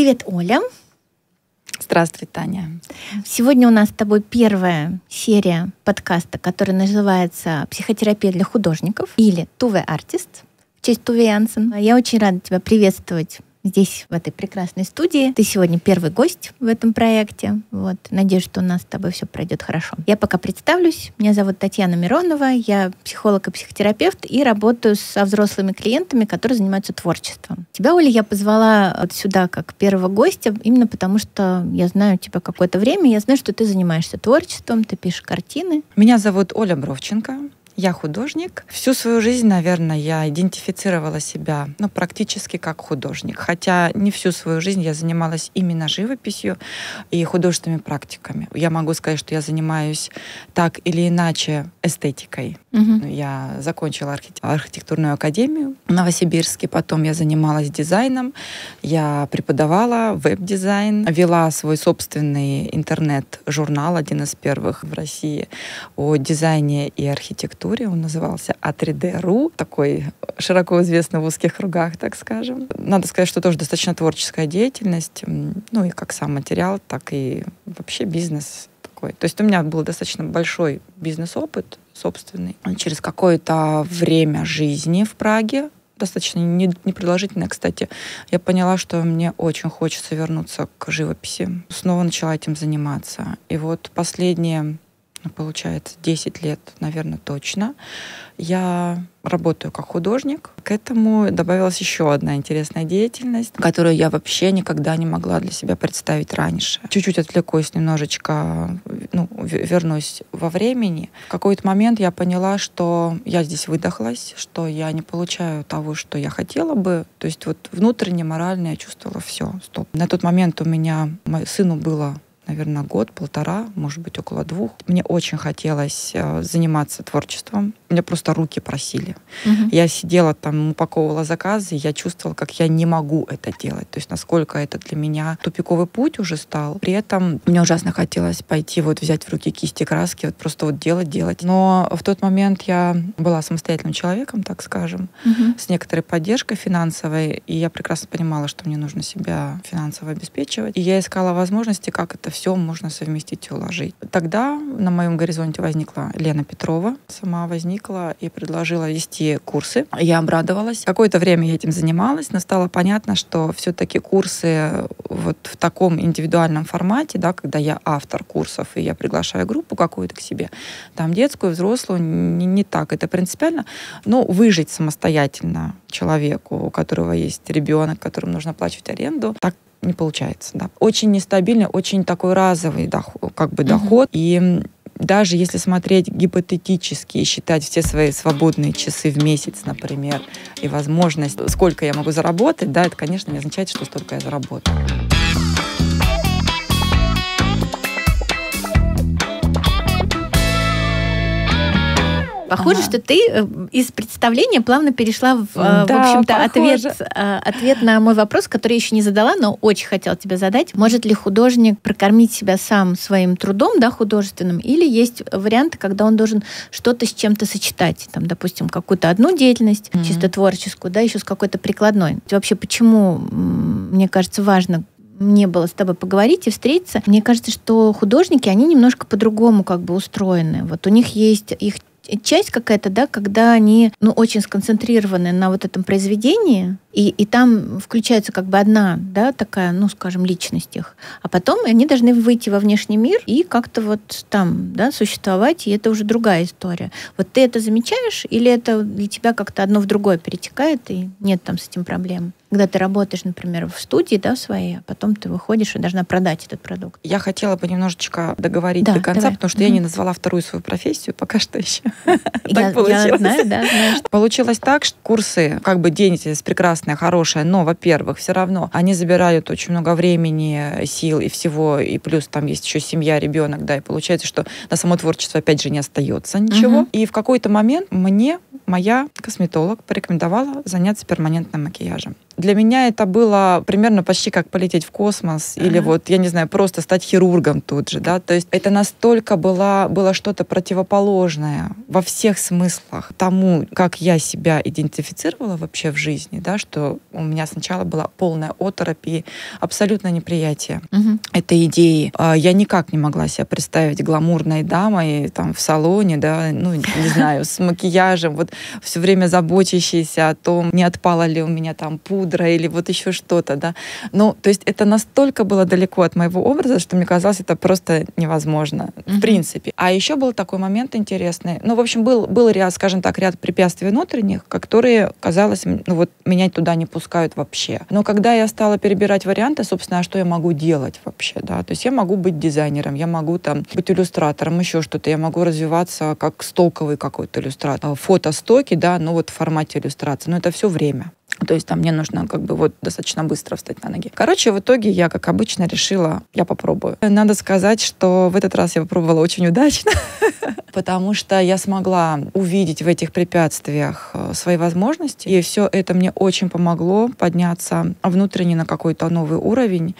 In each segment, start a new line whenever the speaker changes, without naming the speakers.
Привет, Оля.
Здравствуй, Таня.
Сегодня у нас с тобой первая серия подкаста, который называется «Психотерапия для художников» или «Туве Артист» в честь Туве Янсен. Я очень рада тебя приветствовать здесь, в этой прекрасной студии. Ты сегодня первый гость в этом проекте. Вот. Надеюсь, что у нас с тобой все пройдет хорошо. Я пока представлюсь. Меня зовут Татьяна Миронова. Я психолог и психотерапевт и работаю со взрослыми клиентами, которые занимаются творчеством. Тебя, Оля, я позвала вот сюда как первого гостя именно потому, что я знаю тебя какое-то время. Я знаю, что ты занимаешься творчеством, ты пишешь картины.
Меня зовут Оля Бровченко. Я художник. Всю свою жизнь, наверное, я идентифицировала себя ну, практически как художник. Хотя не всю свою жизнь я занималась именно живописью и художественными практиками. Я могу сказать, что я занимаюсь так или иначе эстетикой. Угу. Я закончила архитектурную академию в Новосибирске, потом я занималась дизайном, я преподавала веб-дизайн, вела свой собственный интернет-журнал, один из первых в России, о дизайне и архитектуре. Он назывался А3D.ру, такой широко известный в узких кругах, так скажем. Надо сказать, что тоже достаточно творческая деятельность, ну и как сам материал, так и вообще бизнес такой. То есть у меня был достаточно большой бизнес-опыт собственный. Через какое-то время жизни в Праге, достаточно непродолжительное, кстати, я поняла, что мне очень хочется вернуться к живописи. Снова начала этим заниматься. И вот последние получается, 10 лет, наверное, точно. Я работаю как художник. К этому добавилась еще одна интересная деятельность, которую я вообще никогда не могла для себя представить раньше. Чуть-чуть отвлекусь немножечко, ну, вернусь во времени. В какой-то момент я поняла, что я здесь выдохлась, что я не получаю того, что я хотела бы. То есть вот внутренне, морально я чувствовала все, стоп. На тот момент у меня, сыну было наверное, год, полтора, может быть, около двух. Мне очень хотелось э, заниматься творчеством. Меня просто руки просили. Угу. Я сидела там, упаковывала заказы, и я чувствовала, как я не могу это делать. То есть насколько это для меня тупиковый путь уже стал. При этом мне ужасно хотелось пойти вот взять в руки кисти краски, вот просто вот делать, делать. Но в тот момент я была самостоятельным человеком, так скажем, угу. с некоторой поддержкой финансовой, и я прекрасно понимала, что мне нужно себя финансово обеспечивать. И я искала возможности, как это все все можно совместить и уложить. Тогда на моем горизонте возникла Лена Петрова, сама возникла и предложила вести курсы. Я обрадовалась. Какое-то время я этим занималась, но стало понятно, что все-таки курсы вот в таком индивидуальном формате, да, когда я автор курсов и я приглашаю группу какую-то к себе, там детскую, взрослую, не, не так это принципиально, но выжить самостоятельно человеку, у которого есть ребенок, которому нужно оплачивать аренду, так не получается. Да. Очень нестабильный, очень такой разовый доход, как бы доход. Угу. И даже если смотреть гипотетически и считать все свои свободные часы в месяц, например, и возможность, сколько я могу заработать, да, это, конечно, не означает, что столько я заработаю.
Похоже, ага. что ты э, из представления плавно перешла в, э, да, в общем-то, ответ, э, ответ на мой вопрос, который я еще не задала, но очень хотела тебе задать. Может ли художник прокормить себя сам своим трудом, да, художественным, или есть варианты, когда он должен что-то с чем-то сочетать, там, допустим, какую-то одну деятельность, mm-hmm. чисто творческую, да, еще с какой-то прикладной. Вообще, почему, мне кажется, важно мне было с тобой поговорить и встретиться. Мне кажется, что художники, они немножко по-другому как бы устроены. Вот у них есть их часть какая-то, да, когда они, ну, очень сконцентрированы на вот этом произведении, и, и там включается как бы одна, да, такая, ну, скажем, личность их. А потом они должны выйти во внешний мир и как-то вот там, да, существовать, и это уже другая история. Вот ты это замечаешь, или это для тебя как-то одно в другое перетекает, и нет там с этим проблем? Когда ты работаешь, например, в студии, да, своей, а потом ты выходишь и должна продать этот продукт.
Я хотела бы немножечко договорить да, до конца, давай. потому что mm-hmm. я не назвала вторую свою профессию пока что еще. Так получилось. Получилось так, что курсы, как бы деятельность прекрасная, хорошая, но, во-первых, все равно они забирают очень много времени, сил и всего, и плюс там есть еще семья, ребенок, да, и получается, что на само творчество опять же не остается ничего. И в какой-то момент мне моя косметолог порекомендовала заняться перманентным макияжем. Для меня это было примерно почти как полететь в космос uh-huh. или вот, я не знаю, просто стать хирургом тут же, да, то есть это настолько было, было что-то противоположное во всех смыслах тому, как я себя идентифицировала вообще в жизни, да, что у меня сначала была полная оторопь и абсолютное неприятие uh-huh. этой идеи. А, я никак не могла себя представить гламурной дамой там в салоне, да, ну, не знаю, с макияжем, вот все время заботящейся о том, не отпала ли у меня там пудра, пудра или вот еще что-то, да. Ну, то есть это настолько было далеко от моего образа, что мне казалось, это просто невозможно, mm-hmm. в принципе. А еще был такой момент интересный. Ну, в общем, был, был ряд, скажем так, ряд препятствий внутренних, которые, казалось, ну вот меня туда не пускают вообще. Но когда я стала перебирать варианты, собственно, а что я могу делать вообще, да, то есть я могу быть дизайнером, я могу там быть иллюстратором, еще что-то, я могу развиваться как стоковый какой-то иллюстратор, фотостоки, да, но вот в формате иллюстрации, но это все время. То есть там мне нужно как бы вот достаточно быстро встать на ноги. Короче, в итоге я, как обычно, решила, я попробую. Надо сказать, что в этот раз я попробовала очень удачно, потому что я смогла увидеть в этих препятствиях э, свои возможности, и все это мне очень помогло подняться внутренне на какой-то новый уровень.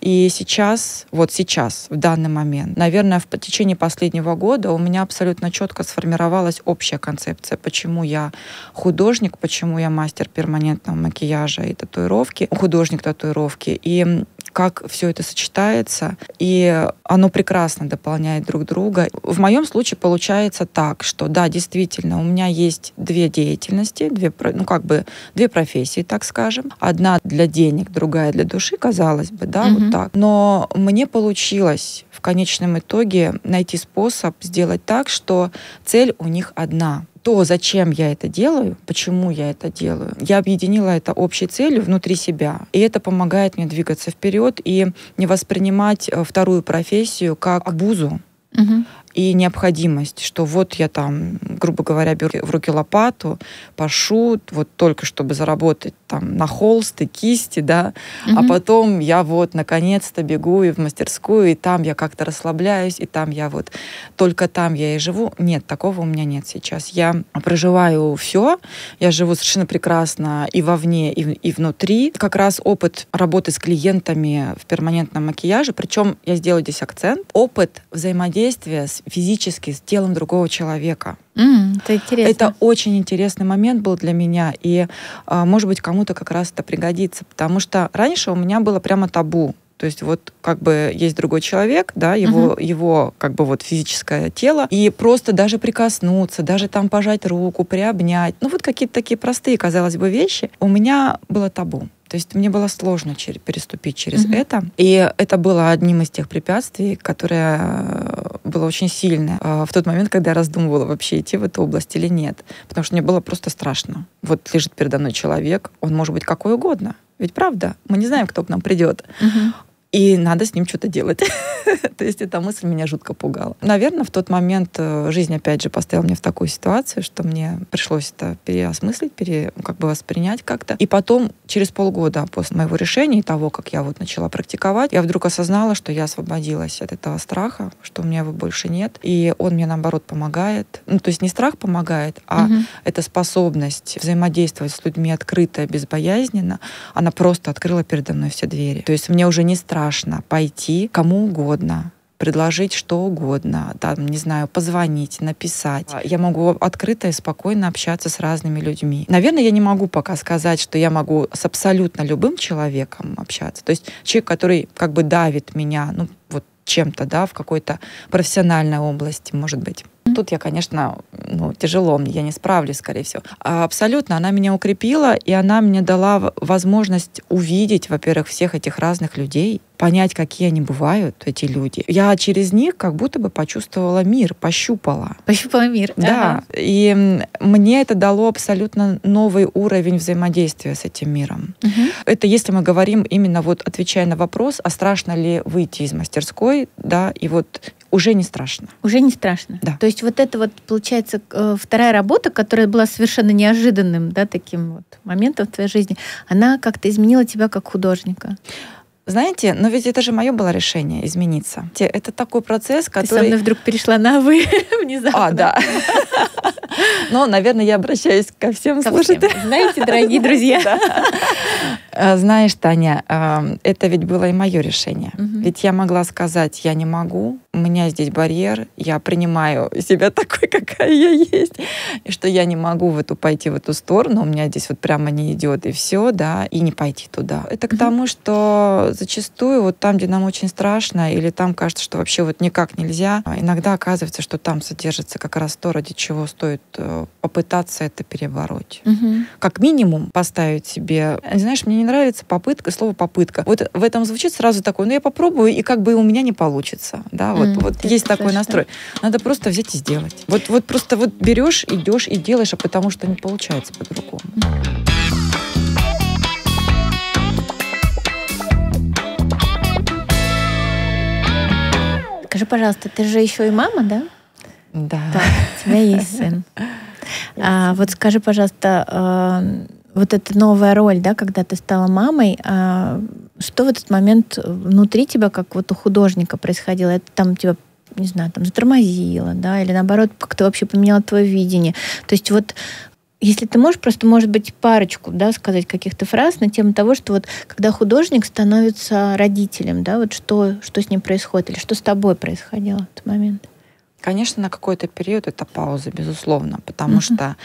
И сейчас, вот сейчас, в данный момент, наверное, в течение последнего года у меня абсолютно четко сформировалась общая концепция, почему я художник, почему я мастер перманент там, макияжа и татуировки, художник татуировки, и как все это сочетается, и оно прекрасно дополняет друг друга. В моем случае получается так, что да, действительно, у меня есть две деятельности, две, ну как бы две профессии, так скажем. Одна для денег, другая для души, казалось бы, да, угу. вот так. Но мне получилось в конечном итоге найти способ сделать так, что цель у них одна то, зачем я это делаю, почему я это делаю, я объединила это общей целью внутри себя. И это помогает мне двигаться вперед и не воспринимать э, вторую профессию как обузу. Угу и необходимость, что вот я там, грубо говоря, беру в руки лопату, пашу, вот только чтобы заработать там на холсты, кисти, да, угу. а потом я вот наконец-то бегу и в мастерскую, и там я как-то расслабляюсь, и там я вот, только там я и живу. Нет, такого у меня нет сейчас. Я проживаю все, я живу совершенно прекрасно и вовне, и, и внутри. Как раз опыт работы с клиентами в перманентном макияже, причем я сделаю здесь акцент, опыт взаимодействия с физически с телом другого человека.
Mm, это интересно.
Это очень интересный момент был для меня, и, а, может быть, кому-то как раз это пригодится, потому что раньше у меня было прямо табу. То есть вот как бы есть другой человек, да, его, uh-huh. его как бы вот физическое тело, и просто даже прикоснуться, даже там пожать руку, приобнять, ну вот какие-то такие простые, казалось бы, вещи, у меня было табу. То есть мне было сложно переступить через mm-hmm. это. И это было одним из тех препятствий, которое э, было очень сильное э, в тот момент, когда я раздумывала вообще идти в эту область или нет. Потому что мне было просто страшно. Вот лежит передо мной человек, он может быть какой угодно. Ведь правда, мы не знаем, кто к нам придет. Угу и надо с ним что-то делать. То есть эта мысль меня жутко пугала. Наверное, в тот момент э, жизнь опять же поставила меня в такую ситуацию, что мне пришлось это переосмыслить, пере, как бы воспринять как-то. И потом, через полгода после моего решения и того, как я вот начала практиковать, я вдруг осознала, что я освободилась от этого страха, что у меня его больше нет. И он мне, наоборот, помогает. Ну, то есть не страх помогает, а угу. эта способность взаимодействовать с людьми открыто, безбоязненно, она просто открыла передо мной все двери. То есть мне уже не страшно страшно пойти кому угодно, предложить что угодно, там, не знаю, позвонить, написать. Я могу открыто и спокойно общаться с разными людьми. Наверное, я не могу пока сказать, что я могу с абсолютно любым человеком общаться. То есть человек, который как бы давит меня, ну, вот чем-то, да, в какой-то профессиональной области, может быть. Тут я, конечно, ну, тяжело мне, я не справлюсь, скорее всего. А абсолютно, она меня укрепила, и она мне дала возможность увидеть, во-первых, всех этих разных людей, понять, какие они бывают, эти люди. Я через них как будто бы почувствовала мир, пощупала.
Пощупала мир.
Да. Ага. И мне это дало абсолютно новый уровень взаимодействия с этим миром. Угу. Это если мы говорим именно вот отвечая на вопрос, а страшно ли выйти из мастерской, да, и вот уже не страшно.
Уже не страшно.
Да.
То есть вот это вот, получается, э, вторая работа, которая была совершенно неожиданным, да, таким вот моментом в твоей жизни, она как-то изменила тебя как художника.
Знаете, но ведь это же мое было решение измениться. Это такой процесс, который... Ты со
мной вдруг перешла на «вы» внезапно.
А, да. Но, наверное, я обращаюсь ко всем слушателям.
Знаете, дорогие друзья.
Э, знаешь, Таня, эм, это ведь было и мое решение. Ведь я могла сказать, я не могу, у меня здесь барьер, я принимаю себя такой, какая я есть, и что я не могу в эту пойти в эту сторону, у меня здесь вот прямо не идет, и все, да, и не пойти туда. Это к тому, что зачастую вот там, где нам очень страшно, или там кажется, что вообще вот никак нельзя, иногда оказывается, что там содержится как раз то, ради чего стоит э, попытаться это перебороть. Угу. Как минимум поставить себе, знаешь, мне не нравится попытка, слово попытка. Вот в этом звучит сразу такое, ну я попробую, и как бы у меня не получится, да, вот, mm, вот есть такой настрой. Надо просто взять и сделать. Вот, вот просто вот берешь, идешь и делаешь, а потому что не получается по-другому.
Скажи, пожалуйста, ты же еще и мама, да?
Да.
да у тебя есть сын. А, вот скажи, пожалуйста, э, вот эта новая роль, да, когда ты стала мамой, а, что в этот момент внутри тебя, как вот у художника происходило? Это там тебя не знаю, там затормозило, да, или наоборот, как-то вообще поменяло твое видение. То есть вот если ты можешь просто, может быть, парочку, да, сказать каких-то фраз на тему того, что вот когда художник становится родителем, да, вот что, что с ним происходит, или что с тобой происходило в этот момент?
Конечно, на какой-то период это пауза, безусловно, потому uh-huh. что,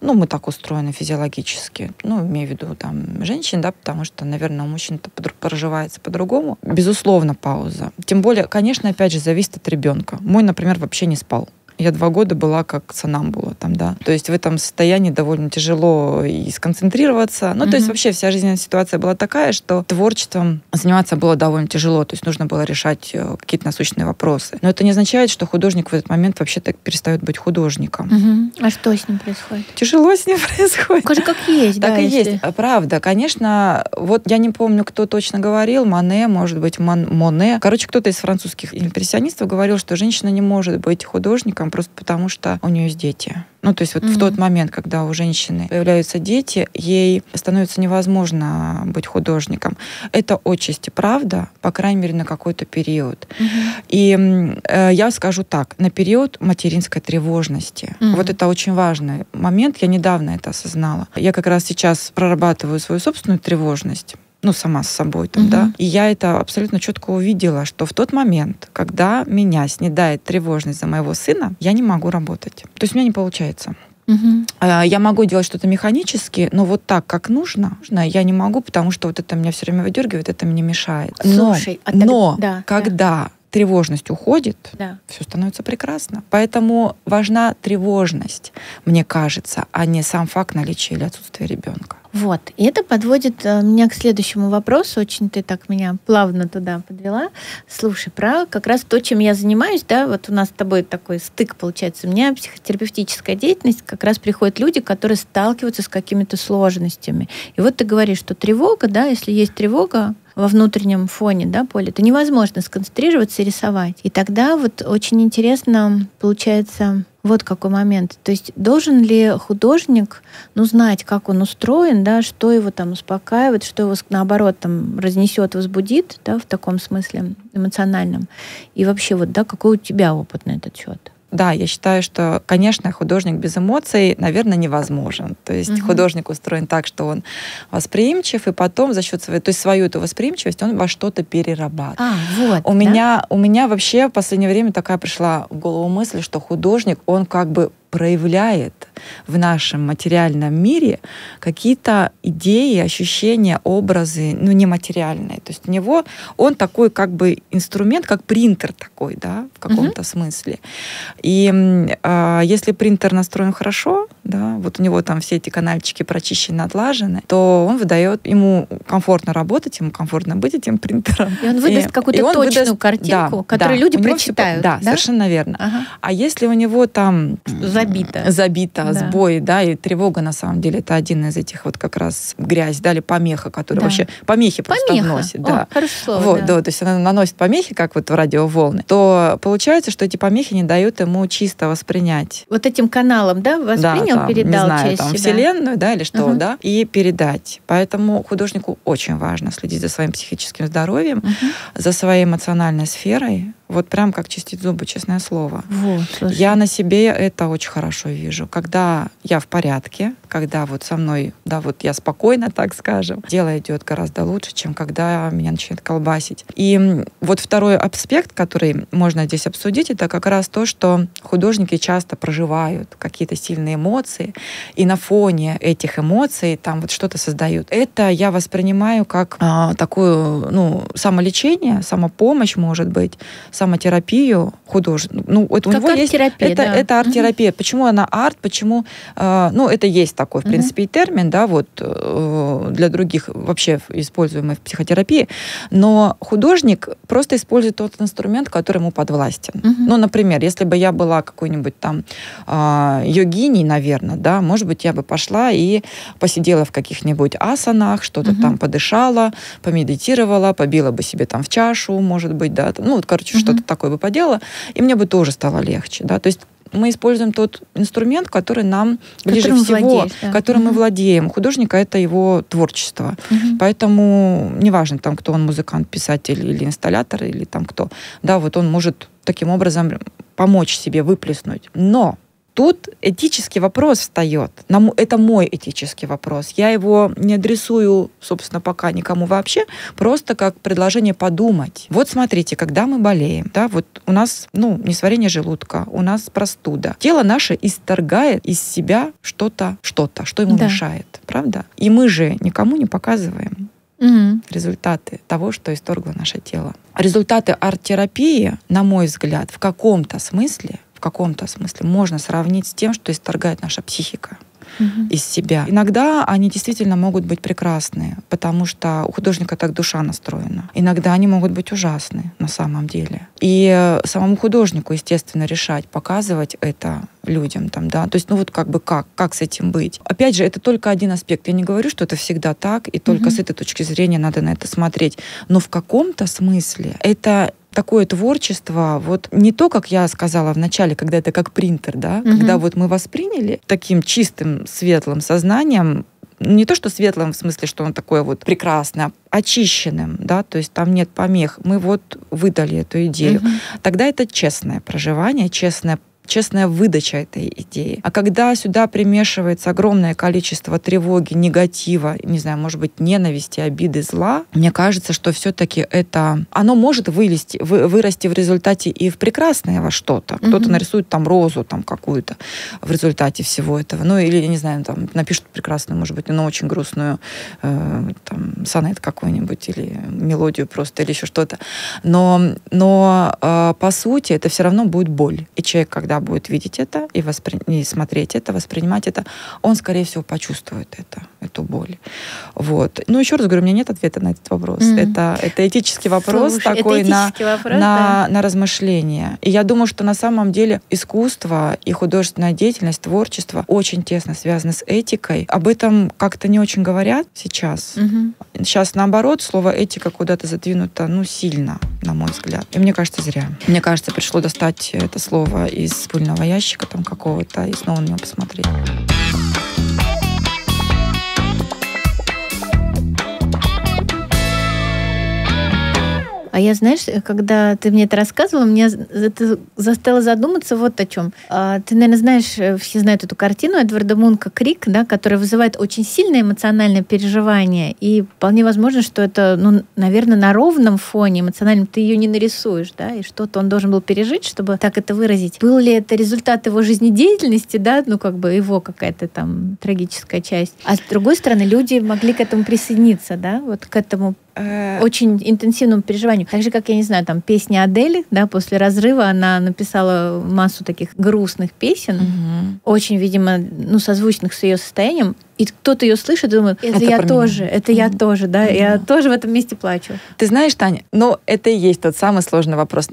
ну, мы так устроены физиологически, ну, имею в виду там женщин, да, потому что, наверное, у мужчин это проживается по-другому. Безусловно, пауза. Тем более, конечно, опять же, зависит от ребенка. Мой, например, вообще не спал. Я два года была как была там, да. То есть в этом состоянии довольно тяжело и сконцентрироваться. Ну, mm-hmm. то есть вообще вся жизненная ситуация была такая, что творчеством заниматься было довольно тяжело. То есть нужно было решать э, какие-то насущные вопросы. Но это не означает, что художник в этот момент вообще так перестает быть художником.
Mm-hmm. А что с ним происходит?
Тяжело с ним происходит.
Скажи, как есть,
Так
да,
и если... есть. Правда, конечно. Вот я не помню, кто точно говорил, Мане, может быть, Мон... Моне. Короче, кто-то из французских импрессионистов говорил, что женщина не может быть художником, художником просто потому, что у нее есть дети. Ну, то есть вот mm-hmm. в тот момент, когда у женщины появляются дети, ей становится невозможно быть художником. Это отчасти правда, по крайней мере, на какой-то период. Mm-hmm. И э, я скажу так, на период материнской тревожности. Mm-hmm. Вот это очень важный момент. Я недавно это осознала. Я как раз сейчас прорабатываю свою собственную тревожность ну, сама с собой там, угу. да. И я это абсолютно четко увидела, что в тот момент, когда меня снедает тревожность за моего сына, я не могу работать. То есть у меня не получается. Угу. Я могу делать что-то механически, но вот так, как нужно, я не могу, потому что вот это меня все время выдергивает, это мне мешает. Но, Слушай, а но да, когда да. тревожность уходит, да. все становится прекрасно. Поэтому важна тревожность, мне кажется, а не сам факт наличия или отсутствия ребенка.
Вот. И это подводит э, меня к следующему вопросу. Очень ты так меня плавно туда подвела. Слушай, про как раз то, чем я занимаюсь, да, вот у нас с тобой такой стык получается. У меня психотерапевтическая деятельность, как раз приходят люди, которые сталкиваются с какими-то сложностями. И вот ты говоришь, что тревога, да, если есть тревога, во внутреннем фоне, да, поле, то невозможно сконцентрироваться и рисовать. И тогда вот очень интересно получается вот какой момент. То есть должен ли художник ну, знать, как он устроен, да, что его там успокаивает, что его, наоборот, там разнесет, возбудит, да, в таком смысле эмоциональном. И вообще, вот, да, какой у тебя опыт на этот счет?
Да, я считаю, что, конечно, художник без эмоций, наверное, невозможен. То есть угу. художник устроен так, что он восприимчив, и потом за счет своей, то есть свою эту восприимчивость он во что-то перерабатывает. А,
вот,
у да? меня, у меня вообще в последнее время такая пришла в голову мысль, что художник, он как бы проявляет в нашем материальном мире какие-то идеи, ощущения, образы, ну, нематериальные. То есть у него он такой как бы инструмент, как принтер такой, да, в каком-то uh-huh. смысле. И э, если принтер настроен хорошо, да, вот у него там все эти канальчики прочищены, отлажены, то он выдает, ему комфортно работать, ему комфортно быть этим принтером.
И он выдаст какую-то точную выдаст, картинку, да, которую да, люди прочитают.
Все, да, да, совершенно верно. Ага. А если у него там
забито.
Забито, да. сбой, да, и тревога на самом деле это один из этих вот как раз грязь, да, или помеха, которая да. вообще помехи просто помеха. вносит. Да.
Хорошо слово,
вот, да. да, то есть она наносит помехи, как вот в радиоволны, то получается, что эти помехи не дают ему чисто воспринять.
Вот этим каналом, да, воспринял,
да, там,
передал
не знаю,
через
там,
себя.
вселенную, да, или что, угу. да, и передать. Поэтому художнику очень важно следить за своим психическим здоровьем, угу. за своей эмоциональной сферой, вот прям как чистить зубы, честное слово.
Вот,
я на себе это очень хорошо вижу. Когда я в порядке, когда вот со мной, да, вот я спокойно, так скажем, дело идет гораздо лучше, чем когда меня начинает колбасить. И вот второй аспект, который можно здесь обсудить, это как раз то, что художники часто проживают какие-то сильные эмоции, и на фоне этих эмоций там вот что-то создают. Это я воспринимаю как а, такое, ну, самолечение, самопомощь, может быть, самотерапию художник. Ну, это
как у него есть это,
да. это арт-терапия. Угу. Почему она арт? Почему? Э, ну, это есть такой, в угу. принципе, и термин, да, вот э, для других вообще используемый в психотерапии. Но художник просто использует тот инструмент, который ему подвластен. Угу. Ну, например, если бы я была какой-нибудь там э, йогиней, наверное, да, может быть, я бы пошла и посидела в каких-нибудь асанах, что-то угу. там подышала, помедитировала, побила бы себе там в чашу, может быть, да, ну, вот, короче, что-то такое бы поделала, и мне бы тоже стало легче, да, то есть мы используем тот инструмент, который нам ближе которым всего, владеешь, да. которым угу. мы владеем. Художника это его творчество. Угу. Поэтому неважно, там, кто он, музыкант, писатель или инсталлятор, или там кто, да, вот он может таким образом помочь себе выплеснуть. Но Тут этический вопрос встает. Это мой этический вопрос. Я его не адресую, собственно, пока никому вообще, просто как предложение подумать. Вот смотрите, когда мы болеем, да, вот у нас, ну, несварение желудка, у нас простуда. Тело наше исторгает из себя что-то, что-то, что ему да. мешает, правда? И мы же никому не показываем угу. результаты того, что исторгло наше тело. Результаты арт-терапии, на мой взгляд, в каком-то смысле в каком-то смысле можно сравнить с тем, что исторгает наша психика угу. из себя. Иногда они действительно могут быть прекрасные, потому что у художника так душа настроена. Иногда они могут быть ужасны на самом деле. И самому художнику, естественно, решать, показывать это людям там, да, то есть, ну вот как бы как, как с этим быть. Опять же, это только один аспект. Я не говорю, что это всегда так, и только угу. с этой точки зрения надо на это смотреть. Но в каком-то смысле это такое творчество, вот не то, как я сказала в начале, когда это как принтер, да, угу. когда вот мы восприняли таким чистым, светлым сознанием, не то, что светлым в смысле, что он такой вот прекрасный, а очищенным, да, то есть там нет помех. Мы вот выдали эту идею. Угу. Тогда это честное проживание, честное честная выдача этой идеи. А когда сюда примешивается огромное количество тревоги, негатива, не знаю, может быть, ненависти, обиды, зла, мне кажется, что все-таки это, оно может вылезти, вы, вырасти в результате и в прекрасное во что-то. Кто-то нарисует там розу там какую-то в результате всего этого. Ну, или, не знаю, там напишет прекрасную, может быть, но очень грустную э, там сонет какой-нибудь или мелодию просто, или еще что-то. Но, но э, по сути это все равно будет боль. И человек, когда когда будет видеть это и, воспри... и смотреть это, воспринимать это, он, скорее всего, почувствует это, эту боль. Вот. Ну, еще раз говорю, у меня нет ответа на этот вопрос. Mm-hmm. Это, это этический вопрос Слушай, такой на, вопрос, на, да? на размышление. И я думаю, что на самом деле искусство и художественная деятельность, творчество очень тесно связаны с этикой. Об этом как-то не очень говорят сейчас. Mm-hmm. Сейчас, наоборот, слово этика куда-то задвинуто, ну, сильно, на мой взгляд. И мне кажется, зря. Мне кажется, пришло достать это слово из пыльного ящика там какого-то и снова на него посмотреть.
А я, знаешь, когда ты мне это рассказывала, меня это заставило задуматься вот о чем. А, ты, наверное, знаешь, э, все знают эту картину Эдварда Мунка «Крик», да, которая вызывает очень сильное эмоциональное переживание. И вполне возможно, что это, ну, наверное, на ровном фоне эмоциональном ты ее не нарисуешь, да, и что-то он должен был пережить, чтобы так это выразить. Был ли это результат его жизнедеятельности, да, ну, как бы его какая-то там трагическая часть. А с другой стороны, люди могли к этому присоединиться, да, вот к этому э, очень интенсивному переживанию. Так же, как, я не знаю, там песня Адели, да, после разрыва она написала массу таких грустных песен, угу. очень, видимо, ну, созвучных с ее состоянием. И кто-то ее слышит и думает, это, это я тоже, меня. это я тоже, да, mm я тоже в этом месте плачу.
Ты знаешь, Таня, но это и есть тот самый сложный вопрос.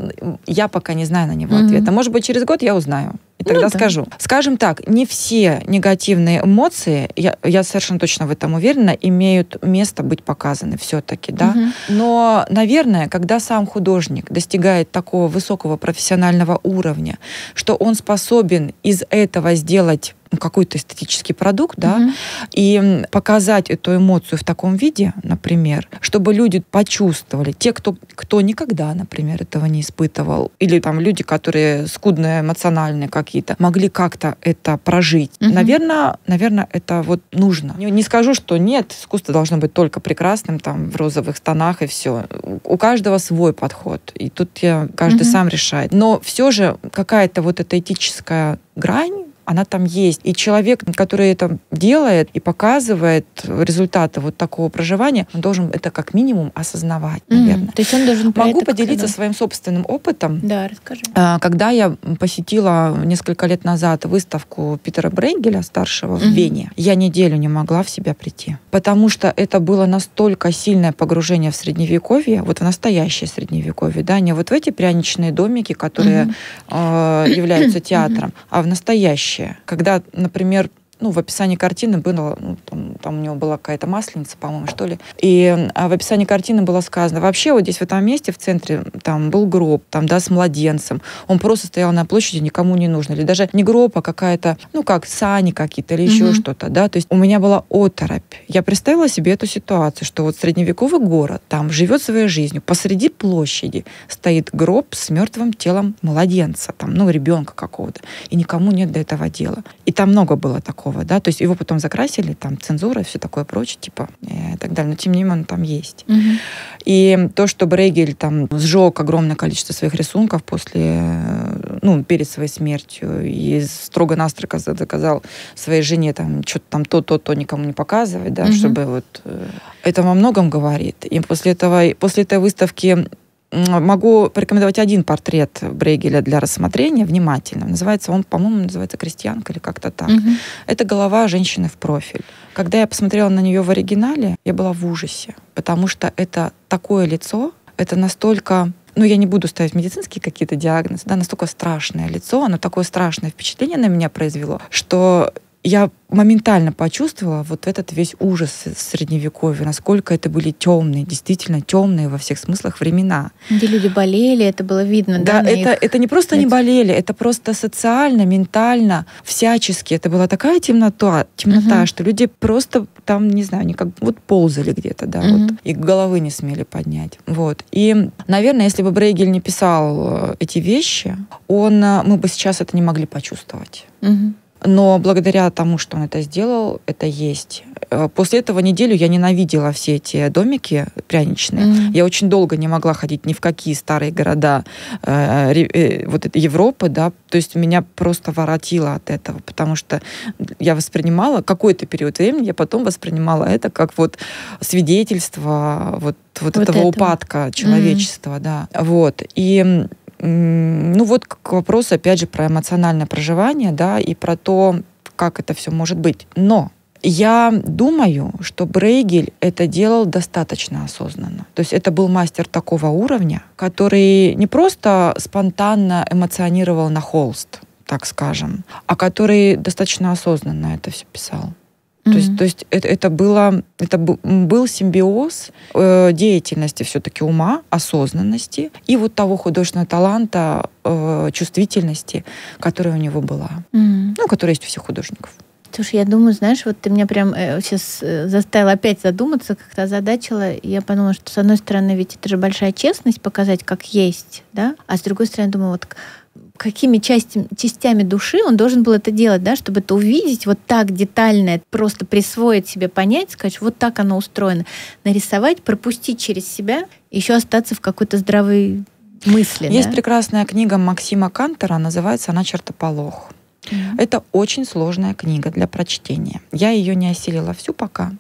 Я пока не знаю на него mm-hmm. ответа. Может быть, через год я узнаю. И тогда ну, да. скажу. Скажем так, не все негативные эмоции, я, я совершенно точно в этом уверена, имеют место быть показаны все-таки, да. Угу. Но, наверное, когда сам художник достигает такого высокого профессионального уровня, что он способен из этого сделать какой-то эстетический продукт, да, угу. и показать эту эмоцию в таком виде, например, чтобы люди почувствовали, те, кто, кто никогда, например, этого не испытывал, или там люди, которые скудные эмоциональные какие-то, могли как-то это прожить. Угу. Наверное, наверное, это вот нужно. Не, не скажу, что нет, искусство должно быть только прекрасным, там, в розовых тонах и все. У каждого свой подход, и тут я, каждый угу. сам решает. Но все же какая-то вот эта этическая грань, она там есть. И человек, который это делает и показывает результаты вот такого проживания, он должен это как минимум осознавать, наверное. Mm,
то есть он должен
Могу поделиться своим собственным опытом.
Да, расскажи.
А, когда я посетила несколько лет назад выставку Питера Брейгеля, старшего, mm-hmm. в Вене, я неделю не могла в себя прийти. Потому что это было настолько сильное погружение в средневековье, вот в настоящее средневековье, да, не вот в эти пряничные домики, которые mm-hmm. э, являются театром, mm-hmm. а в настоящее будущее. Когда, например, ну, в описании картины было, ну, там, там у него была какая-то масленица, по-моему, что ли. И а в описании картины было сказано, вообще вот здесь в этом месте, в центре, там был гроб, там, да, с младенцем. Он просто стоял на площади, никому не нужно. Или даже не гроб, а какая-то, ну, как сани какие-то или еще mm-hmm. что-то, да. То есть у меня была оторопь. Я представила себе эту ситуацию, что вот средневековый город там живет своей жизнью. Посреди площади стоит гроб с мертвым телом младенца, там, ну, ребенка какого-то. И никому нет до этого дела. И там много было такого такого, да, то есть его потом закрасили, там цензура и все такое прочее, типа, и так далее, но тем не менее он там есть. Угу. И то, что Брейгель там сжег огромное количество своих рисунков после, ну, перед своей смертью, и строго-настрого заказал своей жене там что-то там то-то-то никому не показывать, да, угу. чтобы вот э, это во многом говорит. И после этого, после этой выставки могу порекомендовать один портрет Брейгеля для рассмотрения внимательно. Называется он, по-моему, называется «Крестьянка» или как-то так. Угу. Это голова женщины в профиль. Когда я посмотрела на нее в оригинале, я была в ужасе, потому что это такое лицо, это настолько ну, я не буду ставить медицинские какие-то диагнозы, да, настолько страшное лицо, оно такое страшное впечатление на меня произвело, что я моментально почувствовала вот этот весь ужас средневековья, насколько это были темные, действительно темные во всех смыслах времена.
Где люди болели, это было видно.
Да, да это, это не просто не болели, это просто социально, ментально, всячески. Это была такая темнота, темнота, угу. что люди просто там, не знаю, они как вот ползали где-то, да, угу. вот, и головы не смели поднять. Вот. И, наверное, если бы Брейгель не писал э, эти вещи, он, э, мы бы сейчас это не могли почувствовать. Угу. Но благодаря тому, что он это сделал, это есть. Э, после этого неделю я ненавидела все эти домики пряничные. Mm-hmm. Я очень долго не могла ходить ни в какие старые города э, э, вот этой Европы, да. То есть меня просто воротило от этого, потому что я воспринимала какой-то период времени, я потом воспринимала это как вот свидетельство вот вот, вот этого, этого упадка человечества, mm-hmm. да. Вот и ну вот к вопросу, опять же, про эмоциональное проживание, да, и про то, как это все может быть. Но я думаю, что Брейгель это делал достаточно осознанно. То есть это был мастер такого уровня, который не просто спонтанно эмоционировал на холст, так скажем, а который достаточно осознанно это все писал. Mm-hmm. То есть, то есть это, это, было, это был симбиоз э, деятельности все-таки ума, осознанности и вот того художественного таланта, э, чувствительности, которая у него была. Mm-hmm. Ну, которая есть у всех художников.
Слушай, я думаю, знаешь, вот ты меня прям э, сейчас э, заставила опять задуматься, как-то озадачила. И я подумала, что с одной стороны, ведь это же большая честность показать, как есть, да? А с другой стороны, думаю, вот какими частями, частями души он должен был это делать, да, чтобы это увидеть вот так детально, просто присвоить себе, понять, сказать, вот так оно устроено, нарисовать, пропустить через себя, еще остаться в какой-то здравой мысли.
Есть
да?
прекрасная книга Максима Кантера, называется она «Чертополох». Это очень сложная книга для прочтения. Я ее не осилила всю пока.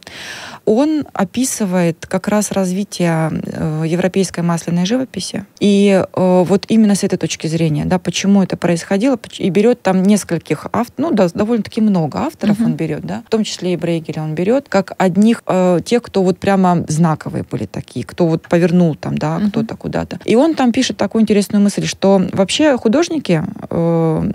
Он описывает как раз развитие э, европейской масляной живописи. И э, вот именно с этой точки зрения, да, почему это происходило, и берет там нескольких авторов, ну, да, довольно-таки много авторов uh-huh. он берет, да, в том числе и Брейгеля он берет, как одних э, тех, кто вот прямо знаковые были такие, кто вот повернул там, да, uh-huh. кто-то куда-то. И он там пишет такую интересную мысль, что вообще художники э,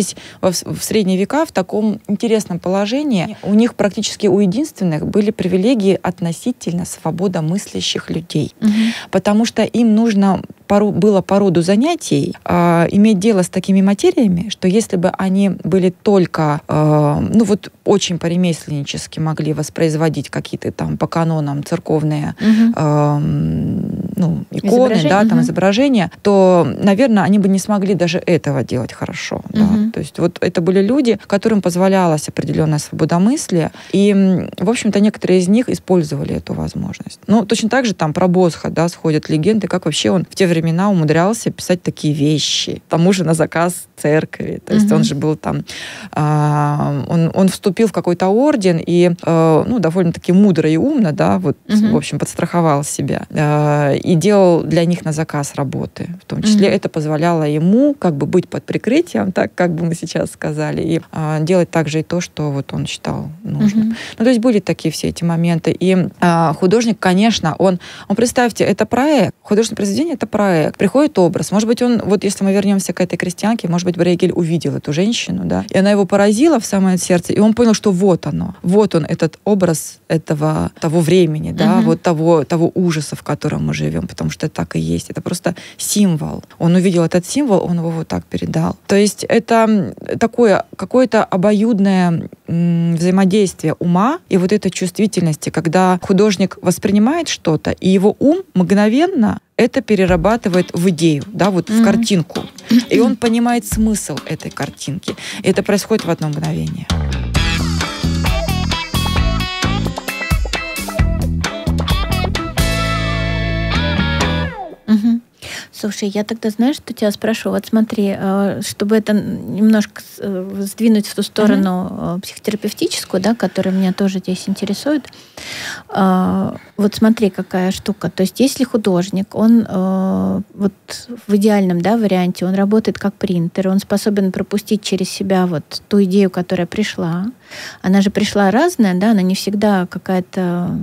находились в, в средние века в таком интересном положении. У них практически у единственных были привилегии относительно свободомыслящих людей, угу. потому что им нужно пору, было по роду занятий э, иметь дело с такими материями, что если бы они были только, э, ну вот очень по-ремесленнически могли воспроизводить какие-то там по канонам церковные угу. э, ну, иконы, да, там угу. изображения, то, наверное, они бы не смогли даже этого делать хорошо. Угу. Да. То есть вот это были люди, которым позволялась определенная свобода мысли, и, в общем-то, некоторые из них использовали эту возможность. Ну, точно так же там про Босха, да, сходят легенды, как вообще он в те времена времена умудрялся писать такие вещи. К тому же на заказ церкви. То есть угу. он же был там... Э, он, он вступил в какой-то орден и, э, ну, довольно-таки мудро и умно, да, вот, угу. в общем, подстраховал себя. Э, и делал для них на заказ работы. В том числе угу. это позволяло ему как бы быть под прикрытием, так как бы мы сейчас сказали, и э, делать также и то, что вот он считал нужным. Угу. Ну, то есть были такие все эти моменты. И э, художник, конечно, он, он, представьте, это проект. Художественное произведение — это проект проект, приходит образ. Может быть, он, вот если мы вернемся к этой крестьянке, может быть, Брейгель увидел эту женщину, да, и она его поразила в самое сердце, и он понял, что вот оно, вот он, этот образ этого, того времени, да, угу. вот того, того ужаса, в котором мы живем, потому что это так и есть. Это просто символ. Он увидел этот символ, он его вот так передал. То есть это такое какое-то обоюдное взаимодействие ума и вот этой чувствительности, когда художник воспринимает что-то, и его ум мгновенно это перерабатывает в идею, да, вот mm-hmm. в картинку. И он понимает смысл этой картинки. И это происходит в одно мгновение.
Слушай, я тогда, знаешь, что тебя спрошу? Вот смотри, э, чтобы это немножко э, сдвинуть в ту сторону uh-huh. психотерапевтическую, да, которая меня тоже здесь интересует. Вот смотри, какая штука. То есть если художник, он вот в идеальном да, варианте, он работает как принтер, он способен пропустить через себя вот ту идею, которая пришла. Она же пришла разная, да, она не всегда какая-то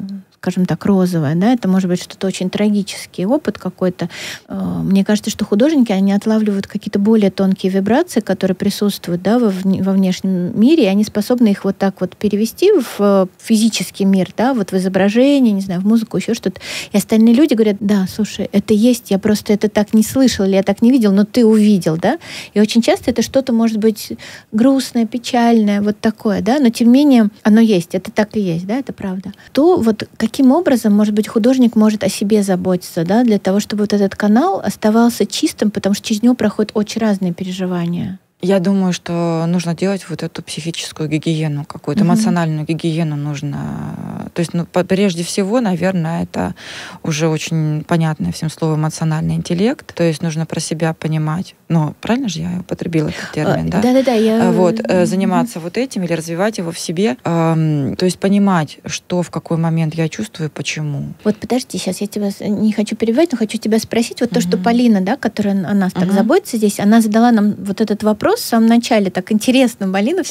скажем так, розовое, да, это может быть что-то очень трагический опыт какой-то. Э, мне кажется, что художники, они отлавливают какие-то более тонкие вибрации, которые присутствуют, да, во, во внешнем мире, и они способны их вот так вот перевести в физический мир, да, вот в изображение, не знаю, в музыку, еще что-то. И остальные люди говорят, да, слушай, это есть, я просто это так не слышал, или я так не видел, но ты увидел, да. И очень часто это что-то может быть грустное, печальное, вот такое, да, но тем не менее оно есть, это так и есть, да, это правда. То вот каким образом, может быть, художник может о себе заботиться, да, для того, чтобы вот этот канал оставался чистым, потому что через него проходят очень разные переживания.
Я думаю, что нужно делать вот эту психическую гигиену, какую-то mm-hmm. эмоциональную гигиену нужно. То есть, ну, прежде всего, наверное, это уже очень понятное всем слово эмоциональный интеллект. То есть нужно про себя понимать. Ну, правильно же я употребила этот термин,
да? Да-да-да. Я...
А, вот, mm-hmm. заниматься вот этим или развивать его в себе. То есть понимать, что в какой момент я чувствую, почему.
Вот подожди, сейчас я тебя не хочу перебивать, но хочу тебя спросить. Вот mm-hmm. то, что Полина, да, которая о нас mm-hmm. так заботится здесь, она задала нам вот этот вопрос вопрос в самом начале, так интересно, Балина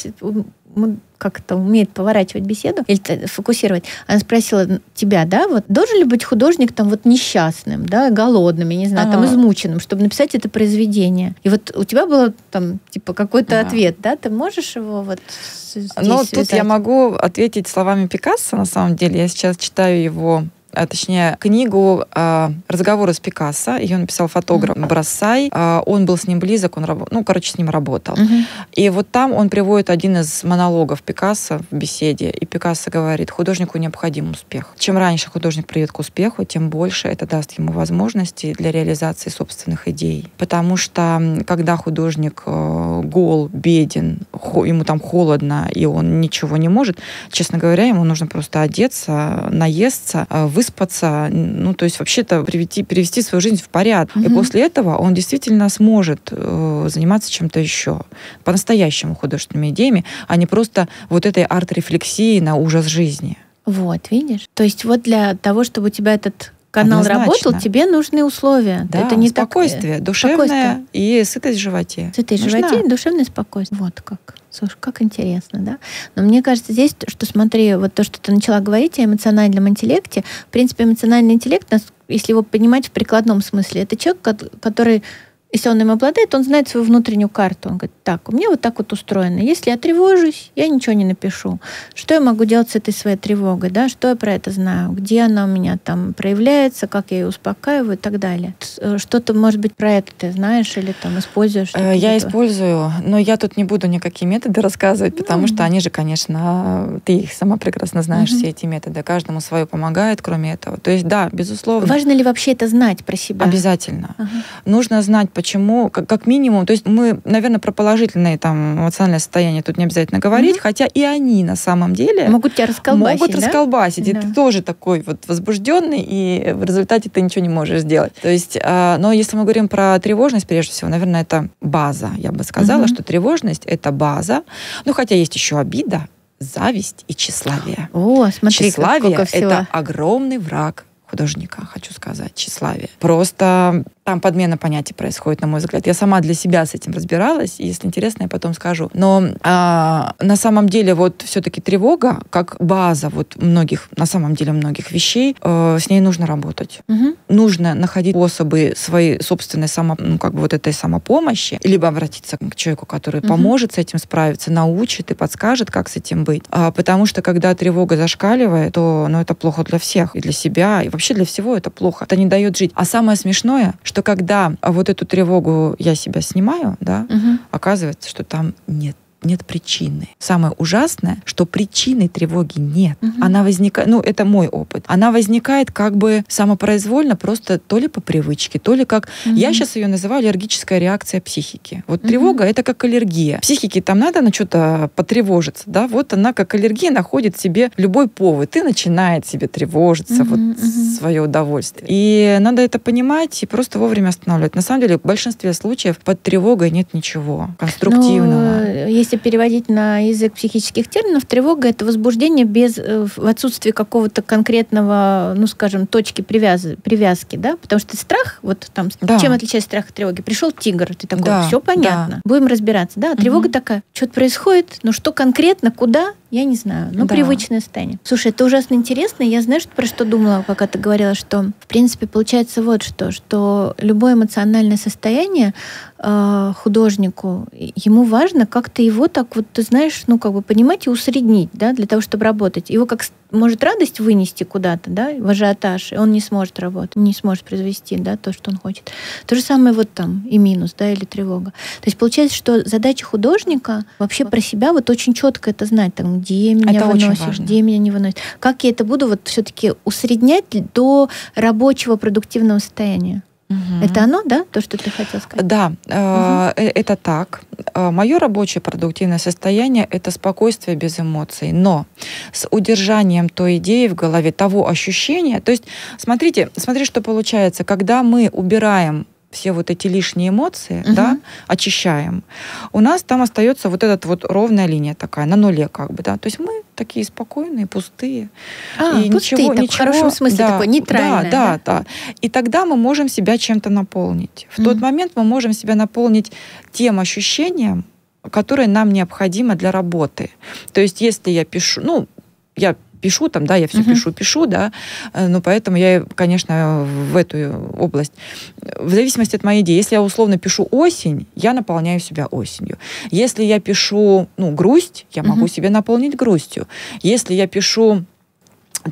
как-то умеет поворачивать беседу или фокусировать. Она спросила тебя, да, вот должен ли быть художник там вот несчастным, да, голодным, я не знаю, ага. там измученным, чтобы написать это произведение. И вот у тебя было там типа какой-то ага. ответ, да, ты можешь его вот
Ну, тут я могу ответить словами Пикассо, на самом деле. Я сейчас читаю его а, точнее, книгу а, «Разговоры с Пикассо». Ее написал фотограф mm-hmm. Брассай. А, он был с ним близок, он, ну, короче, с ним работал. Mm-hmm. И вот там он приводит один из монологов Пикассо в беседе. И Пикассо говорит, художнику необходим успех. Чем раньше художник придет к успеху, тем больше это даст ему возможности для реализации собственных идей. Потому что когда художник э, гол, беден, ему там холодно, и он ничего не может, честно говоря, ему нужно просто одеться, наесться, высмотреться выспаться, ну, то есть вообще-то привести, привести свою жизнь в порядок. Угу. И после этого он действительно сможет э, заниматься чем-то еще, по-настоящему художественными идеями, а не просто вот этой арт-рефлексией на ужас жизни.
Вот, видишь? То есть вот для того, чтобы у тебя этот канал Однозначно. работал, тебе нужны условия.
Да, это не спокойствие, так... душевное спокойствие. и сытость в животе.
Сытость в животе и душевное спокойствие. Вот как. Слушай, как интересно, да? Но мне кажется, здесь, что смотри, вот то, что ты начала говорить о эмоциональном интеллекте, в принципе, эмоциональный интеллект, если его понимать в прикладном смысле, это человек, который если он им обладает, он знает свою внутреннюю карту. Он говорит, так, у меня вот так вот устроено. Если я тревожусь, я ничего не напишу. Что я могу делать с этой своей тревогой, да? Что я про это знаю? Где она у меня там проявляется, как я ее успокаиваю и так далее. Э, что-то, может быть, про это ты знаешь или там используешь?
Э, я использую, но я тут не буду никакие методы рассказывать, потому mm-hmm. что они же, конечно, ты их сама прекрасно знаешь, mm-hmm. все эти методы. Каждому свое помогает, кроме этого. То есть, да, безусловно.
Важно ли вообще это знать про себя?
Обязательно. Uh-huh. Нужно знать, почему, как, как минимум, то есть мы, наверное, про положительные там эмоциональное состояние тут не обязательно говорить, mm-hmm. хотя и они на самом деле
могут тебя расколбасить,
могут да? расколбасить, да. и ты тоже такой вот возбужденный, и в результате ты ничего не можешь сделать. То есть, э, но если мы говорим про тревожность, прежде всего, наверное, это база. Я бы сказала, mm-hmm. что тревожность это база. Ну, хотя есть еще обида, зависть и тщеславие.
О, смотри,
тщеславие это огромный враг художника, хочу сказать, тщеславие. Просто там подмена понятий происходит, на мой взгляд. Я сама для себя с этим разбиралась, и если интересно, я потом скажу. Но а, на самом деле вот все-таки тревога, как база вот многих, на самом деле многих вещей, э, с ней нужно работать. Угу. Нужно находить способы своей собственной само, ну, как бы вот этой самопомощи, либо обратиться к человеку, который угу. поможет с этим справиться, научит и подскажет, как с этим быть. А, потому что когда тревога зашкаливает, то ну, это плохо для всех, и для себя, и вообще для всего это плохо. Это не дает жить. А самое смешное, что что когда вот эту тревогу я себя снимаю, да, угу. оказывается, что там нет нет причины. Самое ужасное, что причины тревоги нет. Угу. Она возникает, ну это мой опыт. Она возникает как бы самопроизвольно, просто то ли по привычке, то ли как угу. я сейчас ее называю аллергическая реакция психики. Вот угу. тревога это как аллергия. Психике там надо на что-то потревожиться, да? Вот она как аллергия находит себе любой повод и начинает себе тревожиться угу. вот угу. свое удовольствие. И надо это понимать и просто вовремя останавливать. На самом деле в большинстве случаев под тревогой нет ничего конструктивного. Но,
э, если переводить на язык психических терминов, тревога — это возбуждение без, э, в отсутствии какого-то конкретного, ну, скажем, точки привяз, привязки, да? Потому что страх, вот там, да. чем отличается страх от тревоги? Пришел тигр, ты такой, да, все понятно, да. будем разбираться, да? А тревога угу. такая, что-то происходит, но что конкретно, куда, я не знаю, ну, да. привычное состояние. Слушай, это ужасно интересно. Я знаю, что, про что думала, пока ты говорила, что, в принципе, получается вот что, что любое эмоциональное состояние э, художнику, ему важно как-то его так вот, ты знаешь, ну, как бы понимать и усреднить, да, для того, чтобы работать. Его как может радость вынести куда-то, да, в ажиотаж, и он не сможет работать, не сможет произвести, да, то, что он хочет. То же самое вот там и минус, да, или тревога. То есть получается, что задача художника вообще про себя вот очень четко это знать, там, где меня это выносишь, где меня не выносит. Как я это буду вот все-таки усреднять до рабочего продуктивного состояния? Угу. Это оно, да, то, что ты хотел сказать?
Да, угу. это так. Э, Мое рабочее продуктивное состояние это спокойствие без эмоций, но с удержанием той идеи в голове, того ощущения. То есть, смотрите, смотри, что получается, когда мы убираем все вот эти лишние эмоции, угу. да, очищаем, у нас там остается вот эта вот ровная линия такая, на нуле как бы, да. То есть мы такие спокойные, пустые.
А, и пустые, ничего, так, ничего, в хорошем смысле да, такой, нейтральный.
Да, да, да, да. И тогда мы можем себя чем-то наполнить. В угу. тот момент мы можем себя наполнить тем ощущением, которое нам необходимо для работы. То есть если я пишу, ну, я пишу там, да, я все uh-huh. пишу, пишу, да, э, ну, поэтому я, конечно, в эту область. В зависимости от моей идеи, если я условно пишу осень, я наполняю себя осенью. Если я пишу, ну, грусть, я могу uh-huh. себя наполнить грустью. Если я пишу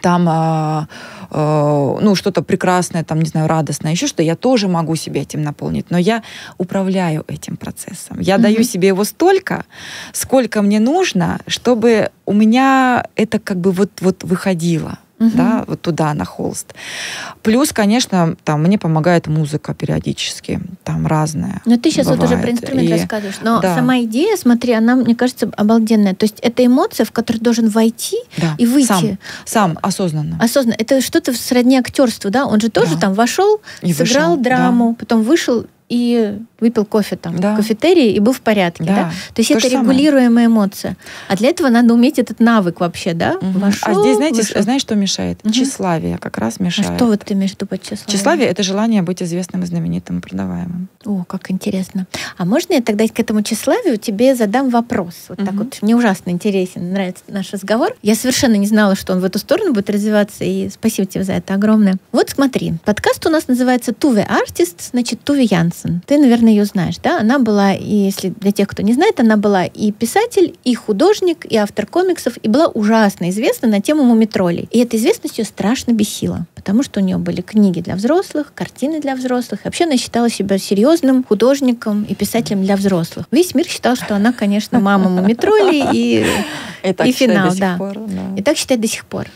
там, э, э, ну, что-то прекрасное, там, не знаю, радостное, еще что, я тоже могу себя этим наполнить, но я управляю этим процессом. Я mm-hmm. даю себе его столько, сколько мне нужно, чтобы у меня это как бы вот, вот выходило. Угу. да, вот туда на холст. Плюс, конечно, там мне помогает музыка периодически, там разная.
Но ты сейчас бывает. вот уже про инструмент и... рассказываешь, но да. сама идея, смотри, она, мне кажется, обалденная. То есть это эмоция, в которую должен войти да. и выйти.
Сам, сам осознанно.
Осознанно. Это что-то сродни актерству, да? Он же тоже да. там вошел, и сыграл вышел, драму, да. потом вышел и выпил кофе там да. в кафетерии и был в порядке, да. да? То есть То это регулируемая самое. эмоция. А для этого надо уметь этот навык вообще, да?
Угу. Вошел, а здесь, знаете, вышел. знаешь, что мешает? Угу. Тщеславие как раз мешает.
А что вот ты имеешь в виду под тщеславием?
Тщеславие — это желание быть известным и знаменитым продаваемым.
О, как интересно. А можно я тогда к этому тщеславию тебе задам вопрос? Вот угу. так вот. Мне ужасно интересен, нравится наш разговор. Я совершенно не знала, что он в эту сторону будет развиваться, и спасибо тебе за это огромное. Вот смотри, подкаст у нас называется «Туве Артист», значит, Туве Янсен. Ты, наверное, ее знаешь, да? Она была, и если для тех, кто не знает, она была и писатель, и художник, и автор комиксов, и была ужасно известна на тему мумитролей. И эта известность ее страшно бесила, потому что у нее были книги для взрослых, картины для взрослых. И вообще она считала себя серьезным художником и писателем для взрослых. Весь мир считал, что она, конечно, мама мумитролей и, и, финал, да. И так считает до сих пор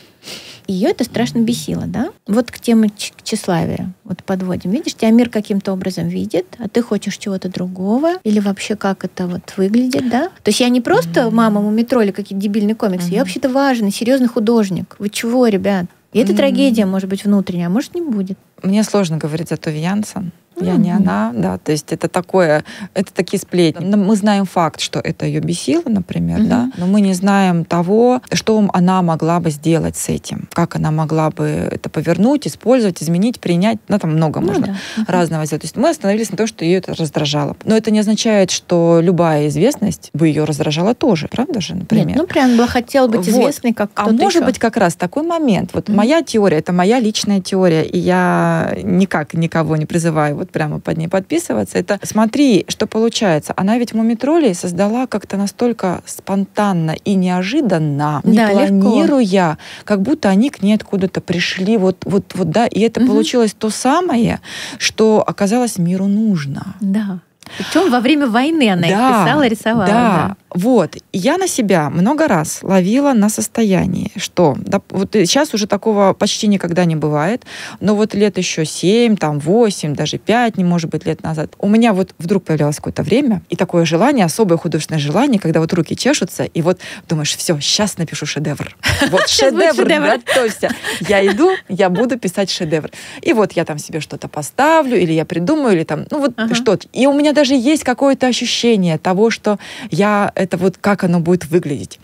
ее это страшно бесило, да? Вот к теме тщеславия вот подводим. Видишь, тебя мир каким-то образом видит, а ты хочешь чего-то другого, или вообще как это вот выглядит, да? То есть я не просто mm-hmm. мама мумитро или какие-то дебильные комиксы, mm-hmm. я вообще-то важный, серьезный художник. Вы чего, ребят? И mm-hmm. трагедия, может быть, внутренняя, а может, не будет.
Мне сложно говорить за Тови Янсен. Я не она, да, то есть это такое, это такие сплетни. Мы знаем факт, что это ее бесило, например, да, но мы не знаем того, что она могла бы сделать с этим, как она могла бы это повернуть, использовать, изменить, принять, ну там много ну, можно да. разного сделать. То есть мы остановились на том, что ее это раздражало. Но это не означает, что любая известность бы ее раздражала тоже, правда же, например? Нет,
ну прям бы хотела быть известной, вот. как
А может еще. быть как раз такой момент. Вот mm-hmm. моя теория, это моя личная теория, и я никак никого не призываю вот прямо под ней подписываться. Это смотри, что получается. Она ведь Мумитролей создала как-то настолько спонтанно и неожиданно, не да, планируя, легко. как будто они к ней откуда-то пришли. Вот, вот, вот, да, и это угу. получилось то самое, что оказалось миру нужно.
Да. Причем во время войны она да, их писала, рисовала.
Да, да. Вот. Я на себя много раз ловила на состоянии, что да, вот сейчас уже такого почти никогда не бывает, но вот лет еще 7, там 8, даже 5, не может быть, лет назад, у меня вот вдруг появлялось какое-то время, и такое желание, особое художественное желание, когда вот руки чешутся, и вот думаешь, все, сейчас напишу шедевр. Вот шедевр, готовься. Я иду, я буду писать шедевр. И вот я там себе что-то поставлю, или я придумаю, или там, ну вот что-то. И у меня даже есть какое-то ощущение того, что я это вот как оно будет выглядеть.